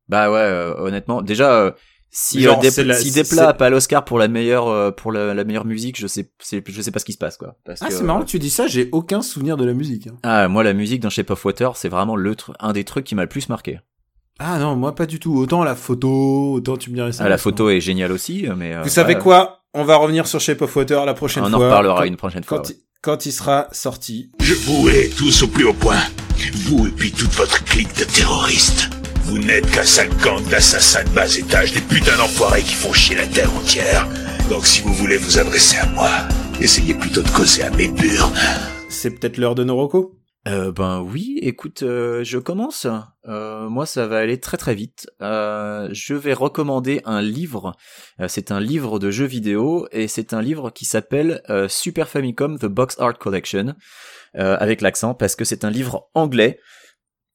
Bah ouais, euh, honnêtement, déjà si Genre, euh, la- si c'est- Desplat a pas l'Oscar pour la meilleure euh, pour la, la meilleure musique, je sais c'est- je sais pas ce qui se passe quoi. Parce Ah, c'est marrant que tu dis ça. J'ai aucun souvenir de la musique. hein. Ah, moi la musique dans Shape of Water, c'est vraiment le un des trucs qui m'a le plus marqué. Ah non, moi pas du tout. Autant la photo, autant tu me dirais ça. Ah, la mais photo est géniale aussi, mais euh, Vous savez ouais, quoi? On va revenir sur Shape of Water la prochaine On fois. en reparlera quand, une prochaine fois. quand, ouais. il, quand il sera sorti. Je vous hais tous au plus haut point. Vous et puis toute votre clique de terroristes. Vous n'êtes qu'un sale gang d'assassins de bas étage, des putains d'enfoirés qui font chier la terre entière. Donc si vous voulez vous adresser à moi, essayez plutôt de causer à mes burnes. C'est peut-être l'heure de nos recos Euh, ben oui, écoute, euh, je commence. Euh, moi, ça va aller très très vite. Euh, je vais recommander un livre. Euh, c'est un livre de jeux vidéo et c'est un livre qui s'appelle euh, Super Famicom The Box Art Collection euh, avec l'accent parce que c'est un livre anglais.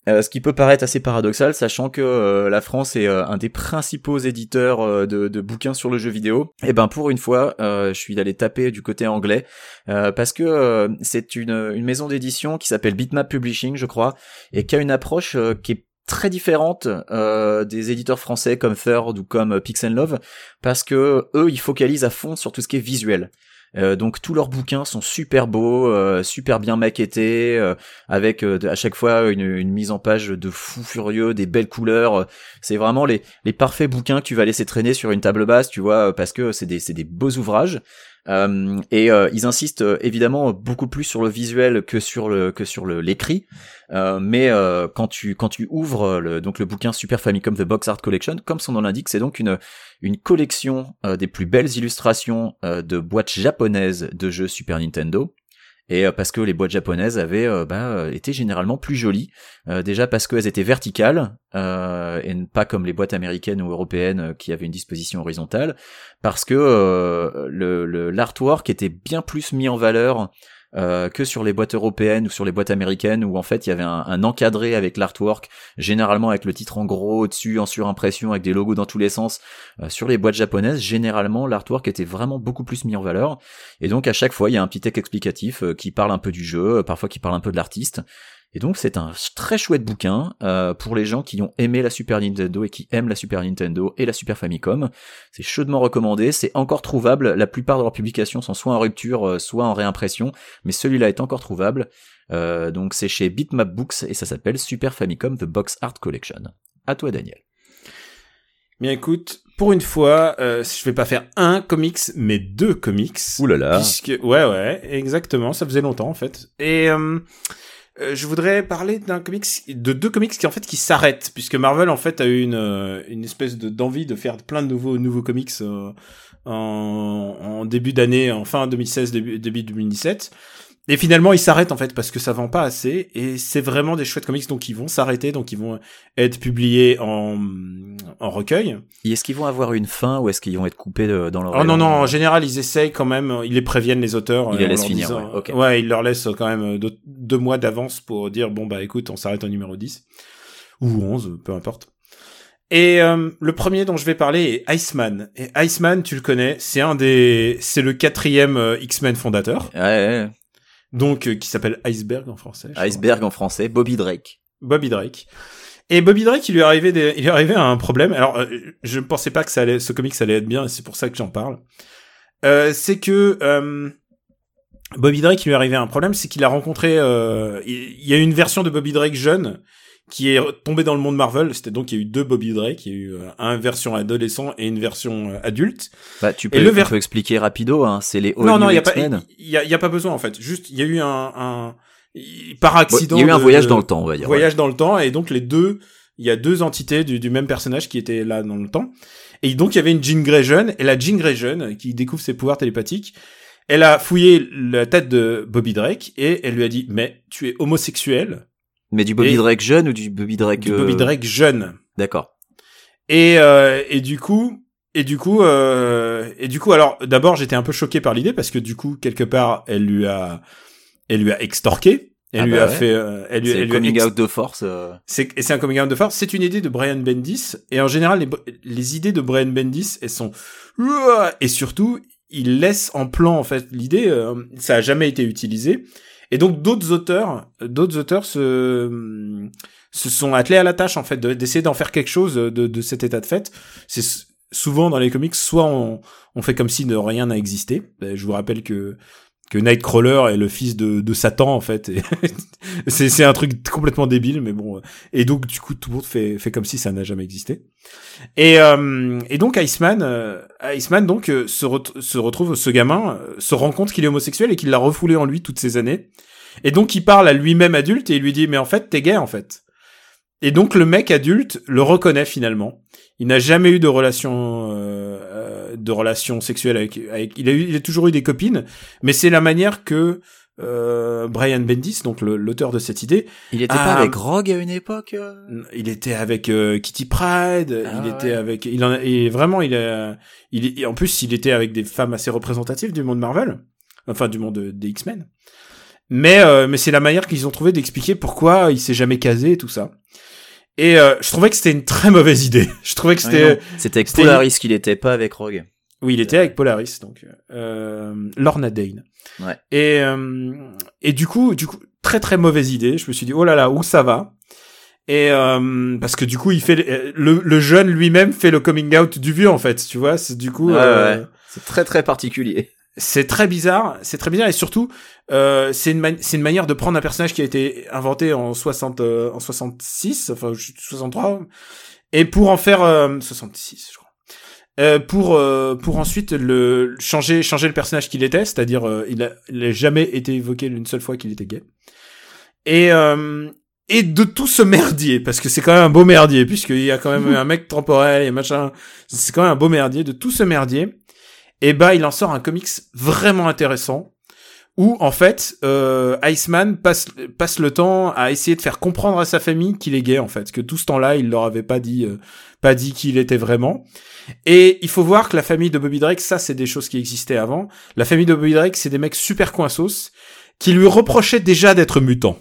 Euh, ce qui peut paraître assez paradoxal, sachant que euh, la France est euh, un des principaux éditeurs euh, de, de bouquins sur le jeu vidéo. Et ben pour une fois, euh, je suis allé taper du côté anglais euh, parce que c'est une, une maison d'édition qui s'appelle Bitmap Publishing, je crois, et qui a une approche qui est très différente euh, des éditeurs français comme Third ou comme Pix and Love, parce que eux, ils focalisent à fond sur tout ce qui est visuel. Euh, donc tous leurs bouquins sont super beaux, euh, super bien maquettés, euh, avec à chaque fois une, une mise en page de fou furieux, des belles couleurs. C'est vraiment les, les parfaits bouquins que tu vas laisser traîner sur une table basse, tu vois, parce que c'est des, c'est des beaux ouvrages. Euh, et euh, ils insistent euh, évidemment beaucoup plus sur le visuel que sur le que sur l'écrit. Euh, mais euh, quand tu quand tu ouvres le, donc le bouquin Super Famicom The Box Art Collection, comme son nom l'indique, c'est donc une une collection des plus belles illustrations de boîtes japonaises de jeux Super Nintendo. Et euh, parce que les boîtes japonaises avaient euh, bah, euh, été généralement plus jolies, déjà parce qu'elles étaient verticales et pas comme les boîtes américaines ou européennes qui avaient une disposition horizontale, parce que le- l'artwork était bien plus mis en valeur euh, que sur les boîtes européennes ou sur les boîtes américaines où en fait il y avait un, encadré avec l'artwork, généralement avec le titre en gros au-dessus en surimpression avec des logos dans tous les sens. Euh, sur les boîtes japonaises, généralement l'artwork était vraiment beaucoup plus mis en valeur et donc à chaque fois il y a un petit texte explicatif euh, qui parle un peu du jeu, parfois qui parle un peu de l'artiste. Et donc c'est un très chouette bouquin euh, pour les gens qui ont aimé la Super Nintendo et qui aiment la Super Nintendo et la Super Famicom. C'est chaudement recommandé, c'est encore trouvable, la plupart de leurs publications sont soit en rupture, euh, soit en réimpression, mais celui-là est encore trouvable. Euh, donc c'est chez Bitmap Books et ça s'appelle Super Famicom The Box Art Collection. À toi Daniel. Bien écoute, pour une fois, euh, je vais pas faire un comics, mais deux comics. Ouh là là. Puisque, ouais, ouais, exactement, ça faisait longtemps en fait. Et euh, euh, je voudrais parler d'un comics, de deux comics qui en fait qui s'arrêtent, puisque Marvel en fait a eu une euh, une espèce de d'envie de faire plein de nouveaux nouveaux comics euh, en, en début d'année, en fin 2016, début, début 2017. Et finalement, ils s'arrêtent en fait parce que ça vend pas assez et c'est vraiment des chouettes comics donc ils vont s'arrêter donc ils vont être publiés en en recueil. Et est-ce qu'ils vont avoir une fin ou est-ce qu'ils vont être coupés de- dans leur Oh non non, en général, ils essayent quand même, ils les préviennent les auteurs. Ils les euh, en laissent finir, disant- ouais, ok. Ouais, ils leur laissent quand même deux, mois d'avance pour dire bon bah écoute, on s'arrête au numéro 10 ou 11, peu importe. Et euh, le premier dont je vais parler est Iceman. Et Iceman, tu le connais, c'est un des, c'est le quatrième euh, X-Men fondateur, Ouais, ouais, donc euh, qui s'appelle Iceberg en français. crois. Iceberg en français, Bobby Drake. Bobby Drake. Et Bobby Drake, il lui est arrivé, des, il est arrivé à un problème. Alors, je ne pensais pas que ça allait, ce comics allait être bien, et c'est pour ça que j'en parle. C'est que Bobby Drake, il lui est arrivé un problème, c'est qu'il a rencontré. euh, il y a eu une version de Bobby Drake jeune qui est tombée dans le monde Marvel. C'était donc il y a eu deux Bobby Drake, il y a eu euh, une version adolescent et une version euh, adulte. Bah, tu peux, le on ver- peut expliquer rapido, hein. C'est les All non, non, il y a pas, il y a, il y a pas besoin en fait. Juste, il y a eu un, un par accident. Il y a eu un de- voyage dans le temps, on va dire. voyage dans le temps et donc les deux il y a deux entités du, du même personnage qui étaient là dans le temps et donc il y avait une Jean Grey jeune et la Jean Grey jeune qui découvre ses pouvoirs télépathiques elle a fouillé la tête de Bobby Drake et elle lui a dit mais tu es homosexuel. Mais du Bobby Et- Drake jeune ou du Bobby Drake du euh, Bobby Drake jeune D'accord. et euh, et du coup et du coup euh, et du coup alors d'abord j'étais un peu choqué par l'idée parce que du coup quelque part elle lui a elle lui a extorqué elle Ah lui bah a ouais. fait euh, elle lui, C'est elle le lui a out de force. euh. C'est c'est un coming out de force. C'est une idée de Brian Bendis et en général les, les idées de Brian Bendis elles sont et surtout il laisse en plan en fait l'idée euh, ça a jamais été utilisé et donc d'autres auteurs d'autres auteurs se se sont attelés à la tâche en fait de- d'essayer d'en faire quelque chose de, de cet état de fait. C'est souvent dans les comics soit on, on fait comme si de rien n'a existé. Ben, Je vous rappelle que que Nightcrawler est le fils de, de Satan en fait. C'est un truc complètement débile, mais bon. Et donc du coup tout le monde fait fait comme si ça n'a jamais existé. Et euh, et donc Iceman, euh, Iceman donc euh, se ret- se retrouve ce gamin euh, se rend compte qu'il est homosexuel et qu'il l'a refoulé en lui toutes ces années. Et donc il parle à lui-même adulte et il lui dit mais en fait t'es gay en fait. Et donc le mec adulte le reconnaît finalement. Il n'a jamais eu de relation euh, de relation sexuelle avec, avec il a eu il a toujours eu des copines, mais c'est la manière que euh, Brian Bendis, donc l'auteur de cette idée, Il était pas avec Rogue à une époque euh? Il était avec euh, Kitty Pride, Ah il ouais. était avec il en a- et vraiment il a il en plus il était avec des femmes assez représentatives du monde Marvel, enfin du monde des X-Men. Mais euh, mais c'est la manière qu'ils ont trouvé d'expliquer pourquoi il s'est jamais casé et tout ça. Et euh, je trouvais que c'était une très mauvaise idée. Je trouvais que c'était. C'était avec Polaris qu'il était, pas avec Rogue. oui, il était avec Polaris, donc euh, Lorna Dane. Ouais. Et euh, et du coup, du coup, très très mauvaise idée. Je me suis dit oh là là, où ça va? Et euh, parce que du coup, il fait le, le, le jeune lui-même fait le coming out du vieux en fait. Tu vois, c'est du coup. Ouais, euh, ouais. C'est très très particulier. C'est très bizarre, c'est très bizarre et surtout euh, c'est une c'est une manière de prendre un personnage qui a été inventé en 60 euh, en 66 enfin je- 63 et pour en faire euh, 66 je crois. Euh, pour euh, pour ensuite le changer changer le personnage qu'il était, c'est-à-dire euh, il a il a jamais été évoqué une seule fois qu'il était gay. Et euh, et de tout ce merdier parce que c'est quand même un beau merdier puisqu'il y a quand même un mec temporel et machin, c'est quand même un beau merdier de tout ce merdier et bah il en sort un comics vraiment intéressant où en fait euh, Iceman passe passe le temps à essayer de faire comprendre à sa famille qu'il est gay en fait que tout ce temps-là il leur avait pas dit euh, pas dit qu'il était vraiment. Et il faut voir que la famille de Bobby Drake ça c'est des choses qui existaient avant. La famille de Bobby Drake c'est des mecs super coinsos qui lui reprochaient déjà d'être mutant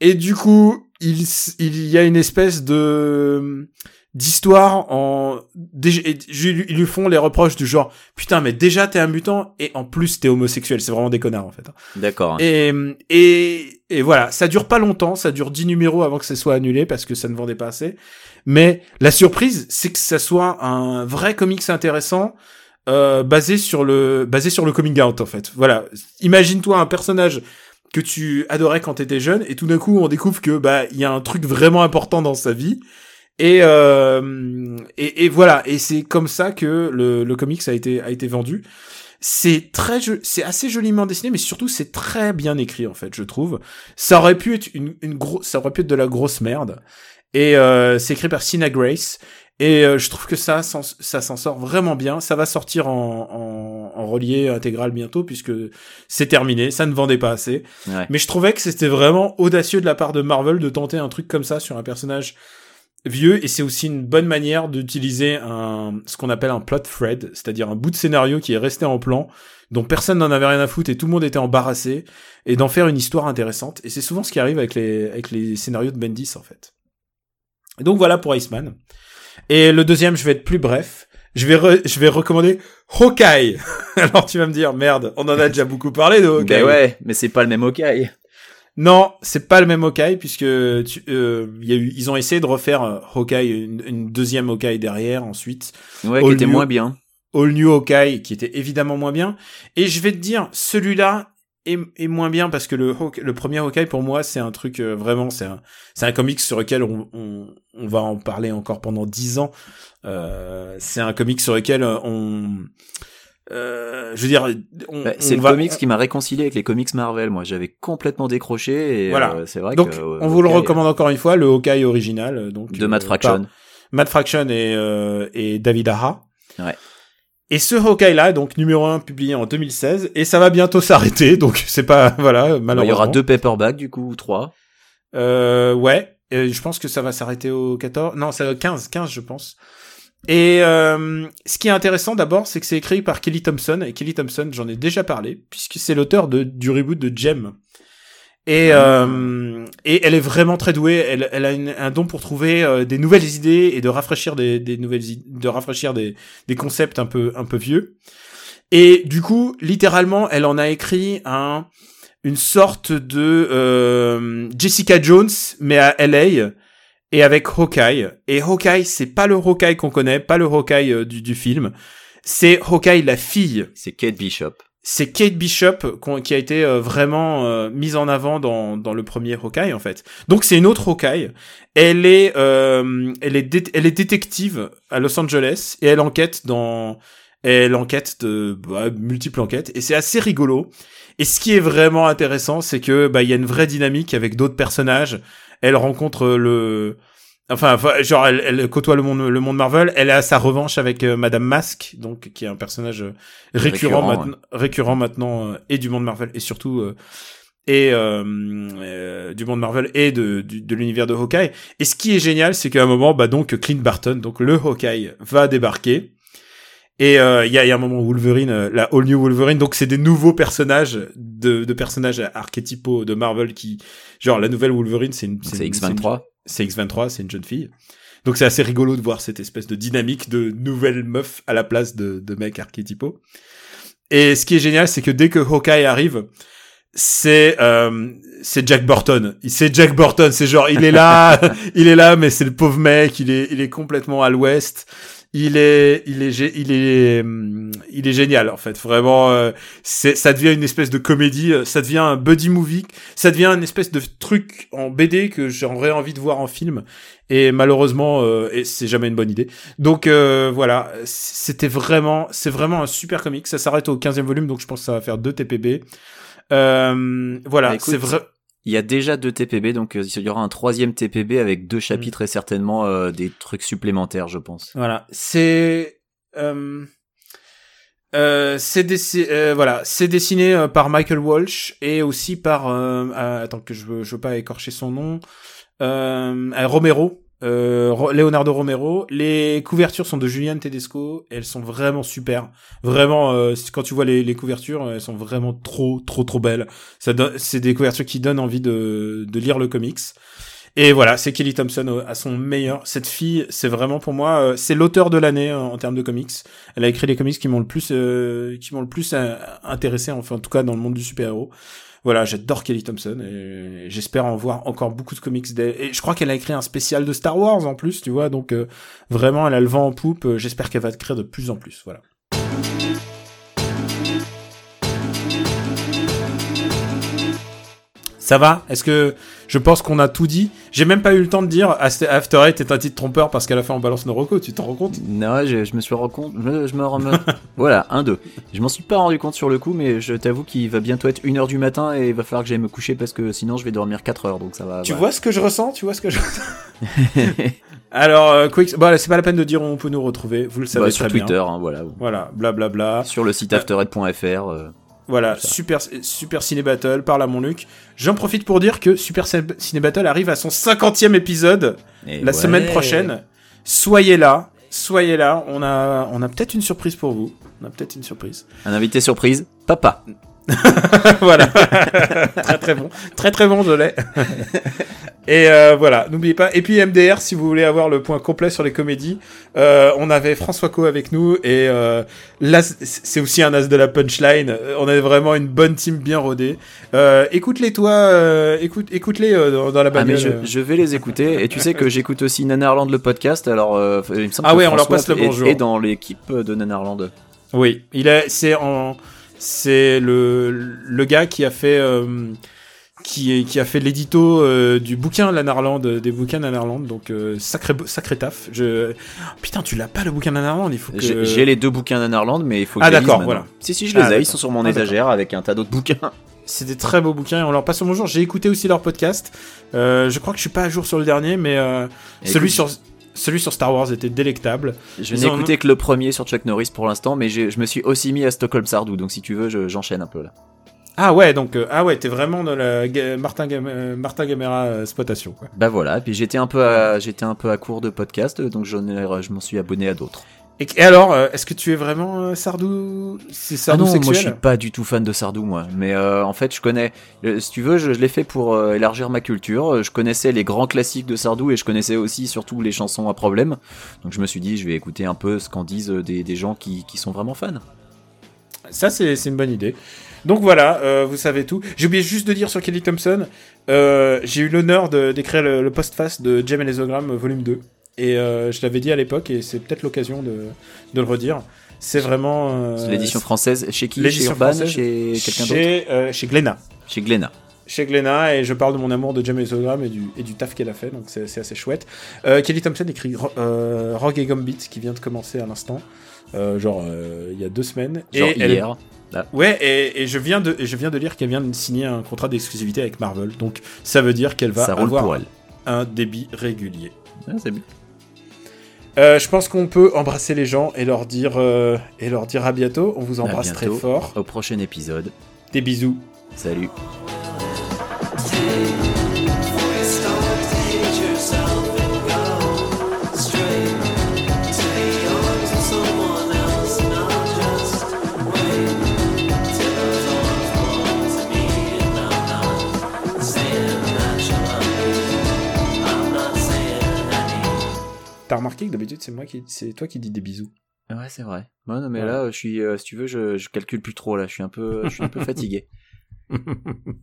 et du coup il il y a une espèce de d'histoire en déjà- ils lui font les reproches du genre putain mais déjà t'es un mutant et en plus t'es homosexuel. C'est vraiment des connards en fait. D'accord. et, et et voilà. Ça dure pas longtemps. Ça dure 10 numéros avant que ça soit annulé parce que ça ne vendait pas assez. Mais la surprise c'est que ça soit un vrai comics intéressant euh, basé sur le basé sur le coming out en fait. Voilà. Imagine-toi un personnage que tu adorais quand t'étais jeune et tout d'un coup on découvre que bah il y a un truc vraiment important dans sa vie et, euh, et, et voilà, et c'est comme ça que le, le comics a été a été vendu. c'est très, c'est assez joliment dessiné, mais surtout c'est très bien écrit en fait, je trouve. Ça aurait pu être une, une grosse, ça aurait pu être de la grosse merde. Et euh, c'est écrit par Sina Grace. Et euh, je trouve que ça, ça s'en sort vraiment bien. Ça va sortir en, en, en relié intégral bientôt puisque c'est terminé. Ça ne vendait pas assez. Ouais. Mais je trouvais que c'était vraiment audacieux de la part de Marvel de tenter un truc comme ça sur un personnage vieux et c'est aussi une bonne manière d'utiliser un ce qu'on appelle un plot thread, c'est-à-dire un bout de scénario qui est resté en plan dont personne n'en avait rien à foutre et tout le monde était embarrassé et d'en faire une histoire intéressante et c'est souvent ce qui arrive avec les avec les scénarios de Bendis en fait. Donc voilà pour Iceman. Et le deuxième, je vais être plus bref. Je vais re- je vais recommander Hawkeye. Alors tu vas me dire merde, on en a déjà beaucoup parlé de Hawkeye. Ben ouais, mais c'est pas le même Hawkeye. Non, c'est pas le même Hawkeye puisque tu, euh, il y a eu, ils ont essayé de refaire euh, Hawkeye, une, une deuxième Hawkeye derrière ensuite. Ouais, All qui était New- moins bien. All New Hawkeye qui était évidemment moins bien. Et je vais te dire, celui-là est, est moins bien parce que le, premier Hawkeye pour moi c'est un truc euh, vraiment, c'est un, c'est un comics sur lequel on, on, on va en parler encore pendant dix ans. Euh, c'est un comics sur lequel on, euh, je veux dire, on, Bah, on c'est le va- comics qui m'a réconcilié avec les comics Marvel. Moi, j'avais complètement décroché et Voilà. euh, c'est vrai Donc, que euh, on vous le recommande encore une fois, le Hawkeye original, euh, donc de Matt euh, Fraction. Matt Fraction et, euh, et David Aha. Ouais. Et ce Hawkeye là, donc numéro 1 publié en 2016, et ça va bientôt s'arrêter, donc c'est pas voilà malheureusement. il y aura deux paperbacks du coup, ou trois. Euh, ouais, Euh, je pense que ça va s'arrêter au 14, non, c'est au 15, 15 je pense. Et euh, ce qui est intéressant d'abord, c'est que c'est écrit par Kelly Thompson, et Kelly Thompson, j'en ai déjà parlé, puisque c'est l'auteur de, du reboot de Gem. Et, euh, et elle est vraiment très douée. Elle, elle a une- un don pour trouver euh, des nouvelles idées et de rafraîchir des, des nouvelles, de rafraîchir des, des concepts un peu, un peu vieux. Et du coup, littéralement, elle en a écrit un, une sorte de euh, Jessica Jones, mais à LA et avec Hawkeye. Et Hawkeye, c'est pas le Hawkeye qu'on connaît, pas le Hawkeye euh, du, du film. C'est Hawkeye la fille C'est Kate Bishop. c'est Kate Bishop qui a été euh, vraiment euh, mise en avant dans, dans le premier Hawkeye en fait. Donc c'est une autre Hawkeye. Elle est euh, elle est elle est détective à Los Angeles et elle enquête dans elle enquête de bah, multiples enquêtes et c'est assez rigolo. Et ce qui est vraiment intéressant, c'est que bah il y a une vraie dynamique avec d'autres personnages. Elle rencontre le Enfin, genre, elle, elle côtoie le monde, le monde Marvel. Elle a sa revanche avec euh, Madame Mask, donc qui est un personnage euh, récurrent, Récurrent, maintenant, récurrent maintenant euh, et du monde Marvel et surtout euh, et du monde Marvel et de du- de l'univers de Hawkeye. Et ce qui est génial, c'est qu'à un moment, bah donc Clint Barton, donc le Hawkeye, va débarquer. Et euh, il y, a, y a un moment où Wolverine, euh, la All New Wolverine, donc c'est des nouveaux personnages de, de personnages archétypaux de Marvel qui, genre la nouvelle Wolverine, c'est une, C'est une- X23. c'est X23, c'est une jeune fille. Donc c'est assez rigolo de voir cette espèce de dynamique de nouvelles meufs à la place de, de mecs archétypaux. Et ce qui est génial, c'est que dès que Hawkeye arrive, c'est euh, c'est Jack Burton. C'est Jack Burton. C'est genre il est là, il est là, mais c'est le pauvre mec. Il est il est complètement à l'ouest. Il est il est il est il est génial en fait. Vraiment, euh, c'est ça devient une espèce de comédie. euh, Ça devient un buddy movie. Ça devient une espèce de truc en BD que j'aurais envie de voir en film. Et malheureusement, euh, et c'est jamais une bonne idée. Donc euh, voilà, c'était vraiment, c'est vraiment un super comic. Ça s'arrête au 15e volume, donc je pense que ça va faire deux TPB. Euh, voilà, Bah, c'est vrai. Il y a déjà deux TPB, donc euh, il y aura un troisième TPB avec deux chapitres et certainement euh, des trucs supplémentaires, je pense. Voilà, c'est euh, euh, c'est dessi- euh, voilà, c'est dessiné euh, par Michael Walsh et aussi par attends que je veux je veux pas écorcher son nom Romero. Euh, Leonardo Romero. Les couvertures sont de Julian Tedesco. Elles sont vraiment super. Vraiment, euh, quand tu vois les, couvertures, elles sont vraiment trop, trop, trop belles. C'est des couvertures qui donnent envie de, de lire le comics. Et voilà, c'est Kelly Thompson à son meilleur. Cette fille, c'est vraiment pour moi, euh, c'est l'auteur de l'année euh, en termes de comics. Elle a écrit les comics qui m'ont le plus, euh, qui m'ont le plus euh, intéressé, enfin en tout cas dans le monde du super-héros. Voilà, j'adore Kelly Thompson et j'espère en voir encore beaucoup de comics. d'elle. Et je crois qu'elle a écrit un spécial de Star Wars en plus, tu vois. Donc euh, vraiment, elle a le vent en poupe. Euh, J'espère qu'elle va créer de plus en plus. Voilà. Ça va? Est-ce que je pense qu'on a tout dit? J'ai même pas eu le temps de dire After Eight est un titre trompeur parce qu'à la fin on balance nos recos, tu t'en rends compte? Non, je, je me suis rendu compte. Je, je me rends- voilà, un, deux. Je m'en suis pas rendu compte sur le coup, mais je t'avoue qu'il va bientôt être 1h du matin et il va falloir que j'aille me coucher parce que sinon je vais dormir 4 heures, donc ça va. Tu voilà. vois ce que je ressens? Tu vois ce que je ressens? Alors, euh, Quick, bon, c'est pas la peine de dire où on peut nous retrouver, vous le savez Bah, très sur bien. Twitter, hein, voilà. Voilà, blablabla. Sur le site afterhead.fr. euh, Voilà, super, super Ciné Battle, parle à mon Luc. J'en profite pour dire que Super Cin- Ciné Battle arrive à son 50e épisode et la ouais. semaine prochaine. Soyez là, soyez là. On a, on a peut-être une surprise pour vous. On a peut-être une surprise. Un invité surprise, papa. voilà. très très bon. Très très bon, je l'ai. Et euh, voilà, n'oubliez pas. Et puis MDR, si vous voulez avoir le point complet sur les comédies, euh, on avait François Co avec nous et euh, là c'est aussi un as de la punchline. On avait vraiment une bonne team bien rodée. Euh, écoute-les toi, euh, écoute, écoute-les euh, dans, dans la Ah mais bagnole. je, je vais les écouter et tu sais que j'écoute aussi Nanarland le podcast alors euh, il me semble Ah que ouais, on leur François passe le est- bonjour. est dans l'équipe de Nanarland. Oui, il est, c'est en, c'est le le gars qui a fait euh, qui est, qui a fait l'édito euh, du bouquin Lanarland, des bouquins Lanarland, donc euh, sacré sacré taf. Je putain, tu l'as pas le bouquin Lanarland, il faut que J'ai j'ai les deux bouquins Nanarland mais il faut que Ah, d'accord, voilà. Si si je les Ah, ai, ils sont sur mon Ah, étagère avec un tas d'autres bouquins. C'est des très beaux bouquins et on leur passe le bonjour. J'ai écouté aussi leur podcast. Euh, je crois que je suis pas à jour sur le dernier, mais celui Écoute, sur celui sur Star Wars était délectable. Je n'ai écouté que le premier sur Chuck Norris pour l'instant, mais je me suis aussi mis à Stockholm Sardou, donc si tu veux, je- j'enchaîne un peu là. Ah ouais, donc euh, ah ouais, t'es vraiment dans la ga- Martin Gam- euh, Martin Gamera euh, exploitation quoi. Bah voilà, puis j'étais un peu à, j'étais un peu à court de podcast, donc je m'en suis abonné à d'autres. Et, et alors, euh, est-ce que tu es vraiment euh, Sardou? C'est Ah Sardou non, sexuel moi je suis pas du tout fan de Sardou, moi. Mais euh, en fait, je connais. si tu veux, je, je l'ai fait pour euh, élargir ma culture. Je connaissais les grands classiques de Sardou et je connaissais aussi surtout les chansons à problème. Donc je me suis dit, je vais écouter un peu ce qu'en disent des, des gens qui, qui sont vraiment fans. Ça, c'est une bonne idée. Donc voilà, euh, vous savez tout. J'ai oublié juste de dire sur Kelly Thompson, euh, j'ai eu l'honneur d'écrire le, le postface de Jem et les volume 2. Et euh, je l'avais dit à l'époque, et c'est peut-être l'occasion de, de le redire. C'est vraiment... euh, C'est l'édition française. Chez qui? Chez l'édition Urban? française, Chez quelqu'un d'autre? chez, euh, chez Glénat. Chez Glénat. chez Glenna et je parle de mon amour de James Hologram et du, et du taf qu'elle a fait, donc c'est assez chouette. Euh, Kelly Thompson écrit Ro- euh, Rogue et Gambit qui vient de commencer à l'instant, euh, genre euh, il y a deux semaines. Genre et elle- hier. Ouais, et, et je viens de je viens de lire qu'elle vient de signer un contrat d'exclusivité avec Marvel, donc ça veut dire qu'elle va Ça avoir pour elle. un débit régulier. Ah, c'est bien. Euh, je pense qu'on peut embrasser les gens et leur dire euh, et leur dire à bientôt. On vous embrasse très fort. Au prochain épisode. Des bisous. Salut. T'as remarqué que d'habitude c'est moi qui c'est toi qui dis des bisous. Ouais, c'est vrai. Ouais, non, mais Ouais. là, je suis, euh, si tu veux, je, je calcule plus trop là. Je suis un peu, je suis un peu fatigué.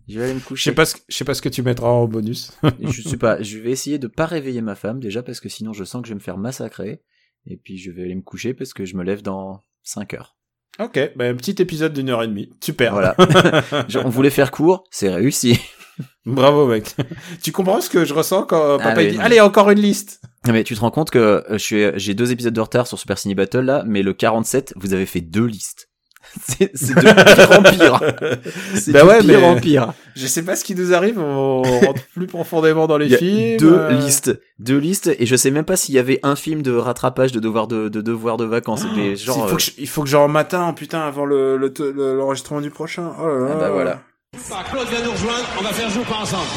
Je vais aller me Je coucher. sais pas ce je sais pas ce que tu mettras en bonus. je sais pas, je vais essayer de pas réveiller ma femme déjà parce que sinon je sens que je vais me faire massacrer. Et puis je vais aller me coucher parce que je me lève dans 5 heures. Ok, bah, un petit épisode d'une heure et demie. Super. Voilà. Je- On voulait faire court, c'est réussi. Bravo, mec. tu comprends ce que je ressens quand papa Ah oui, il dit non. Allez, encore une liste Mais tu te rends compte que euh, je suis, j'ai deux épisodes de retard sur Super Ciné Battle là, mais le 47, vous avez fait deux listes. C'est c'est de pire en pire. C'est Bah de ouais, pire mais- en pire. Je sais pas ce qui nous arrive, on rentre plus profondément dans les Il y a films. deux euh, listes, deux listes, et je sais même pas s'il y avait un film de rattrapage de devoirs de, de devoirs de vacances. mais genre, il, faut euh, que je, il faut que genre matin, putain, avant le, le, le- l'enregistrement du prochain. Oh là là. Ah bah voilà. Claude vient nous rejoindre, on va faire jouer pas ensemble?